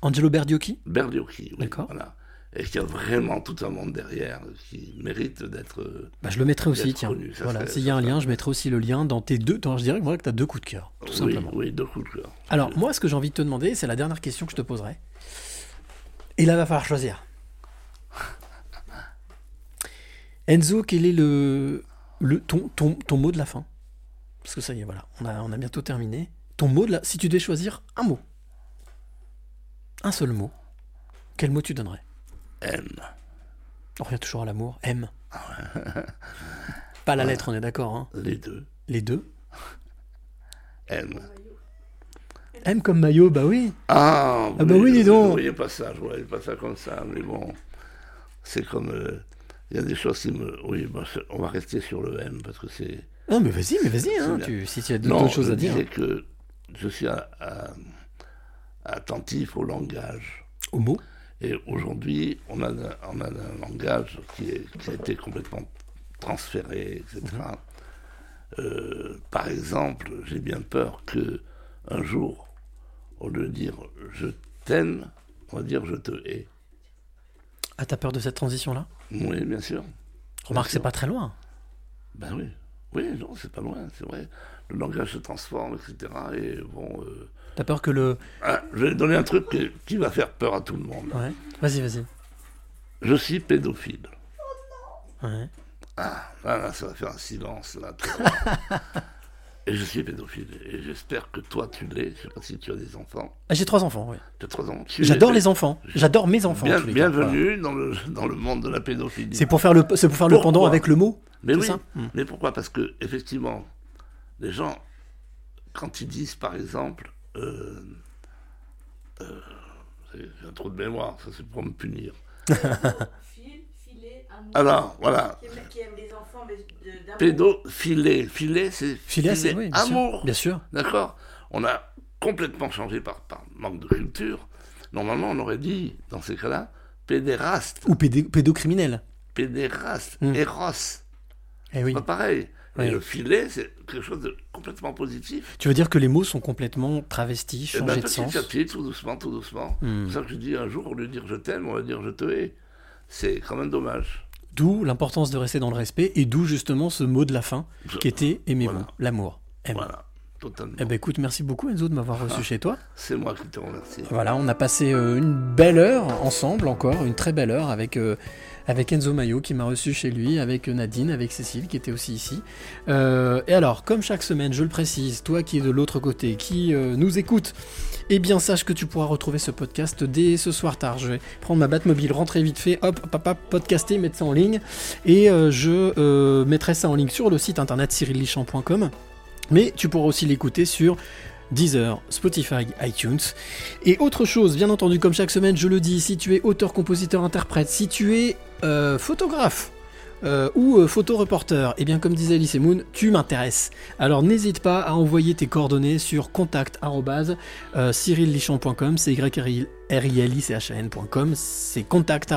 Angelo Berdiocchi Berdiocchi, oui. D'accord. Voilà. Et qui a vraiment tout un monde derrière qui mérite d'être. euh, Bah, je le mettrai aussi, tiens. connu. Ça Voilà, s'il y a un lien, je mettrai aussi le lien dans tes deux. dans- je dirais que tu as deux coups de cœur, tout oui, simplement. Oui, deux coups de cœur. Alors, moi, ce que j'ai envie de te demander, c'est la dernière question que je te poserai. Et là, va falloir choisir. Enzo, quel est le, le ton, ton, ton mot de la fin? Parce que ça y est, voilà, on a, on a bientôt terminé. Ton mot de la... Si tu devais choisir un mot, un seul mot, quel mot tu donnerais? M. On revient toujours à l'amour. M. Pas la lettre, on est d'accord. Hein Les deux. Les deux? M. M comme maillot, bah oui. Ah, Ah bah oui, dis donc. Ne voyais pas ça, je voyais pas ça comme ça, mais bon, c'est comme. euh, Il y a des choses qui me. Oui, bah, on va rester sur le M parce que c'est. Non, mais vas-y, mais vas-y, hein, tu- si tu as d'autres choses à dire. que je suis à- à- attentif au langage. Au mot Et aujourd'hui, on a, un- on a un langage qui, est- qui a été complètement transféré, etc. Mhm. Euh, par exemple, j'ai bien peur que un jour, au lieu de dire je t'aime, on va dire je te hais. Ah, t'as peur de cette transition-là Oui, bien sûr. Remarque, c'est pas très loin. Ben oui. Oui, non, c'est pas loin, c'est vrai. Le langage se transforme, etc. Et bon. euh, T'as peur que le. ah, je vais donner un truc qui va faire peur à tout le monde. Ouais. Vas-y, vas-y. Je suis pédophile. Ouais. Ah, là, là, ça va faire un silence, là. [laughs] et je suis pédophile. Et j'espère que toi, tu l'es. Je sais pas si tu as des enfants. Ah, J'ai trois enfants, oui. Tu as trois ans. Tu J'adore es- les enfants. J'adore mes enfants. Bien- en tous les cas. bienvenue dans, le, dans le monde de la pédophilie. C'est pour faire le, c'est pour faire le pendant avec le mot. Mais oui. ça Hmm. Mais pourquoi? Parce que, effectivement, les gens, quand ils disent, par exemple, euh, euh, j'ai j'ai un trou de mémoire, ça c'est pour me punir. [laughs] Alors, voilà. Qui aime, les enfants, mais de- d'amour. Pédophilet. Filet, c'est Filet, c'est- oui, amour. Bien sûr. D'accord On a complètement changé par, par manque de culture. Normalement, on aurait dit, dans ces cas-là, pédéraste. Ou pédé- pédocriminel. Pédéraste. Hmm. Eros. Eh oui. Pas pareil. Oui. Et le filet, c'est quelque chose de complètement positif. Tu veux dire que les mots sont complètement travestis, Eh ben, changés de petit sens à petit, tout doucement, tout doucement. Hmm. C'est pour ça que je dis un jour, au lieu de dire je t'aime, on va dire je te hais. C'est quand même dommage. D'où l'importance de rester dans le respect et d'où justement ce mot de la fin qui était aimez-vous, Voilà. l'amour. Aime. Voilà, totalement. Eh ben écoute, merci beaucoup Enzo de m'avoir reçu Ah. chez toi. C'est moi qui te remercie. Voilà, on a passé euh, une belle heure ensemble encore, une très belle heure avec, euh, avec Enzo Mayo qui m'a reçu chez lui, avec euh, Nadine, avec Cécile qui était aussi ici. Euh, et alors, comme chaque semaine, je le précise, toi qui es de l'autre côté, qui nous écoute, eh bien sache que tu pourras retrouver ce podcast dès ce soir tard. Je vais prendre ma Batmobile, rentrer vite fait, hop, papa, podcaster, mettre ça en ligne, et euh, je euh, mettrai ça en ligne sur le site internet cyrillichamp.com. Mais tu pourras aussi l'écouter sur Deezer, Spotify, iTunes. Et autre chose, bien entendu, comme chaque semaine, je le dis, si tu es auteur, compositeur, interprète, si tu es euh, photographe, euh, ou euh, photoreporter, et bien comme disait Alice Moon, tu m'intéresses. Alors n'hésite pas à envoyer tes coordonnées sur contact euh, cyrillichamp.com, c'est y r i l i c h n.com, c'est contact.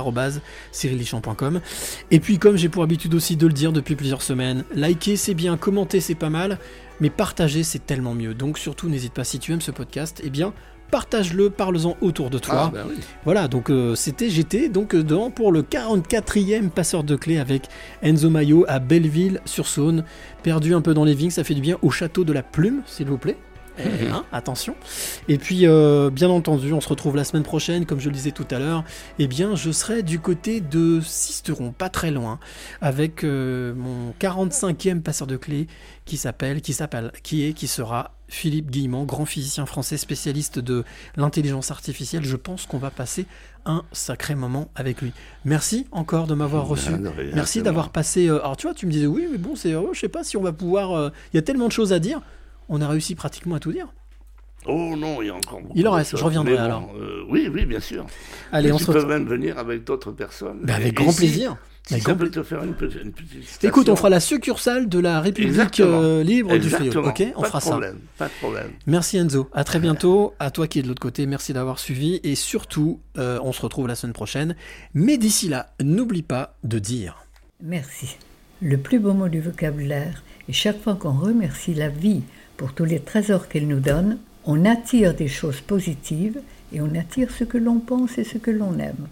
Et puis comme j'ai pour habitude aussi de le dire depuis plusieurs semaines, liker c'est bien, commenter c'est pas mal, mais partager c'est tellement mieux. Donc surtout n'hésite pas si tu aimes ce podcast, eh bien partage-le, parle-en autour de toi. Ah, oui. Voilà, donc euh, c'était, j'étais donc euh, dans pour le 44e passeur de clés avec Enzo Mayo à Belleville-sur-Saône, perdu un peu dans les vignes, ça fait du bien au château de la Plume, s'il vous plaît. [laughs] Eh, hein, attention. Et puis, euh, bien entendu, on se retrouve la semaine prochaine, comme je le disais tout à l'heure. Eh bien, je serai du côté de Sisteron, pas très loin, avec euh, mon 45e passeur de clés qui s'appelle, qui s'appelle, qui est, qui sera Philippe Guillemont, grand physicien français spécialiste de l'intelligence artificielle. Je pense qu'on va passer un sacré moment avec lui. Merci encore de m'avoir reçu. de rien, Merci d'avoir passé. euh, alors tu vois, tu me disais oui, mais bon, c'est, oh, je sais pas si on va pouvoir. euh, Il y a tellement de choses à dire. On a réussi pratiquement à tout dire. Oh non, il y a encore beaucoup Il en reste, je reviendrai bon, alors. euh, oui, oui, bien sûr. Allez, on tu se peux même venir avec d'autres personnes. Ben, avec Et grand si- plaisir. Si Avec ça grand peut te faire une petite, une petite Écoute, on fera la succursale de la République euh, libre du Frioul. Exactement. Ok, on Pas fera de ça. problème, Pas de problème. Merci Enzo. À très bientôt. À toi qui es de l'autre côté, merci d'avoir suivi. Et surtout, euh, on se retrouve la semaine prochaine. Mais d'ici là, n'oublie pas de dire. Merci. Le plus beau mot du vocabulaire. Et chaque fois qu'on remercie la vie pour tous les trésors qu'elle nous donne, on attire des choses positives et on attire ce que l'on pense et ce que l'on aime.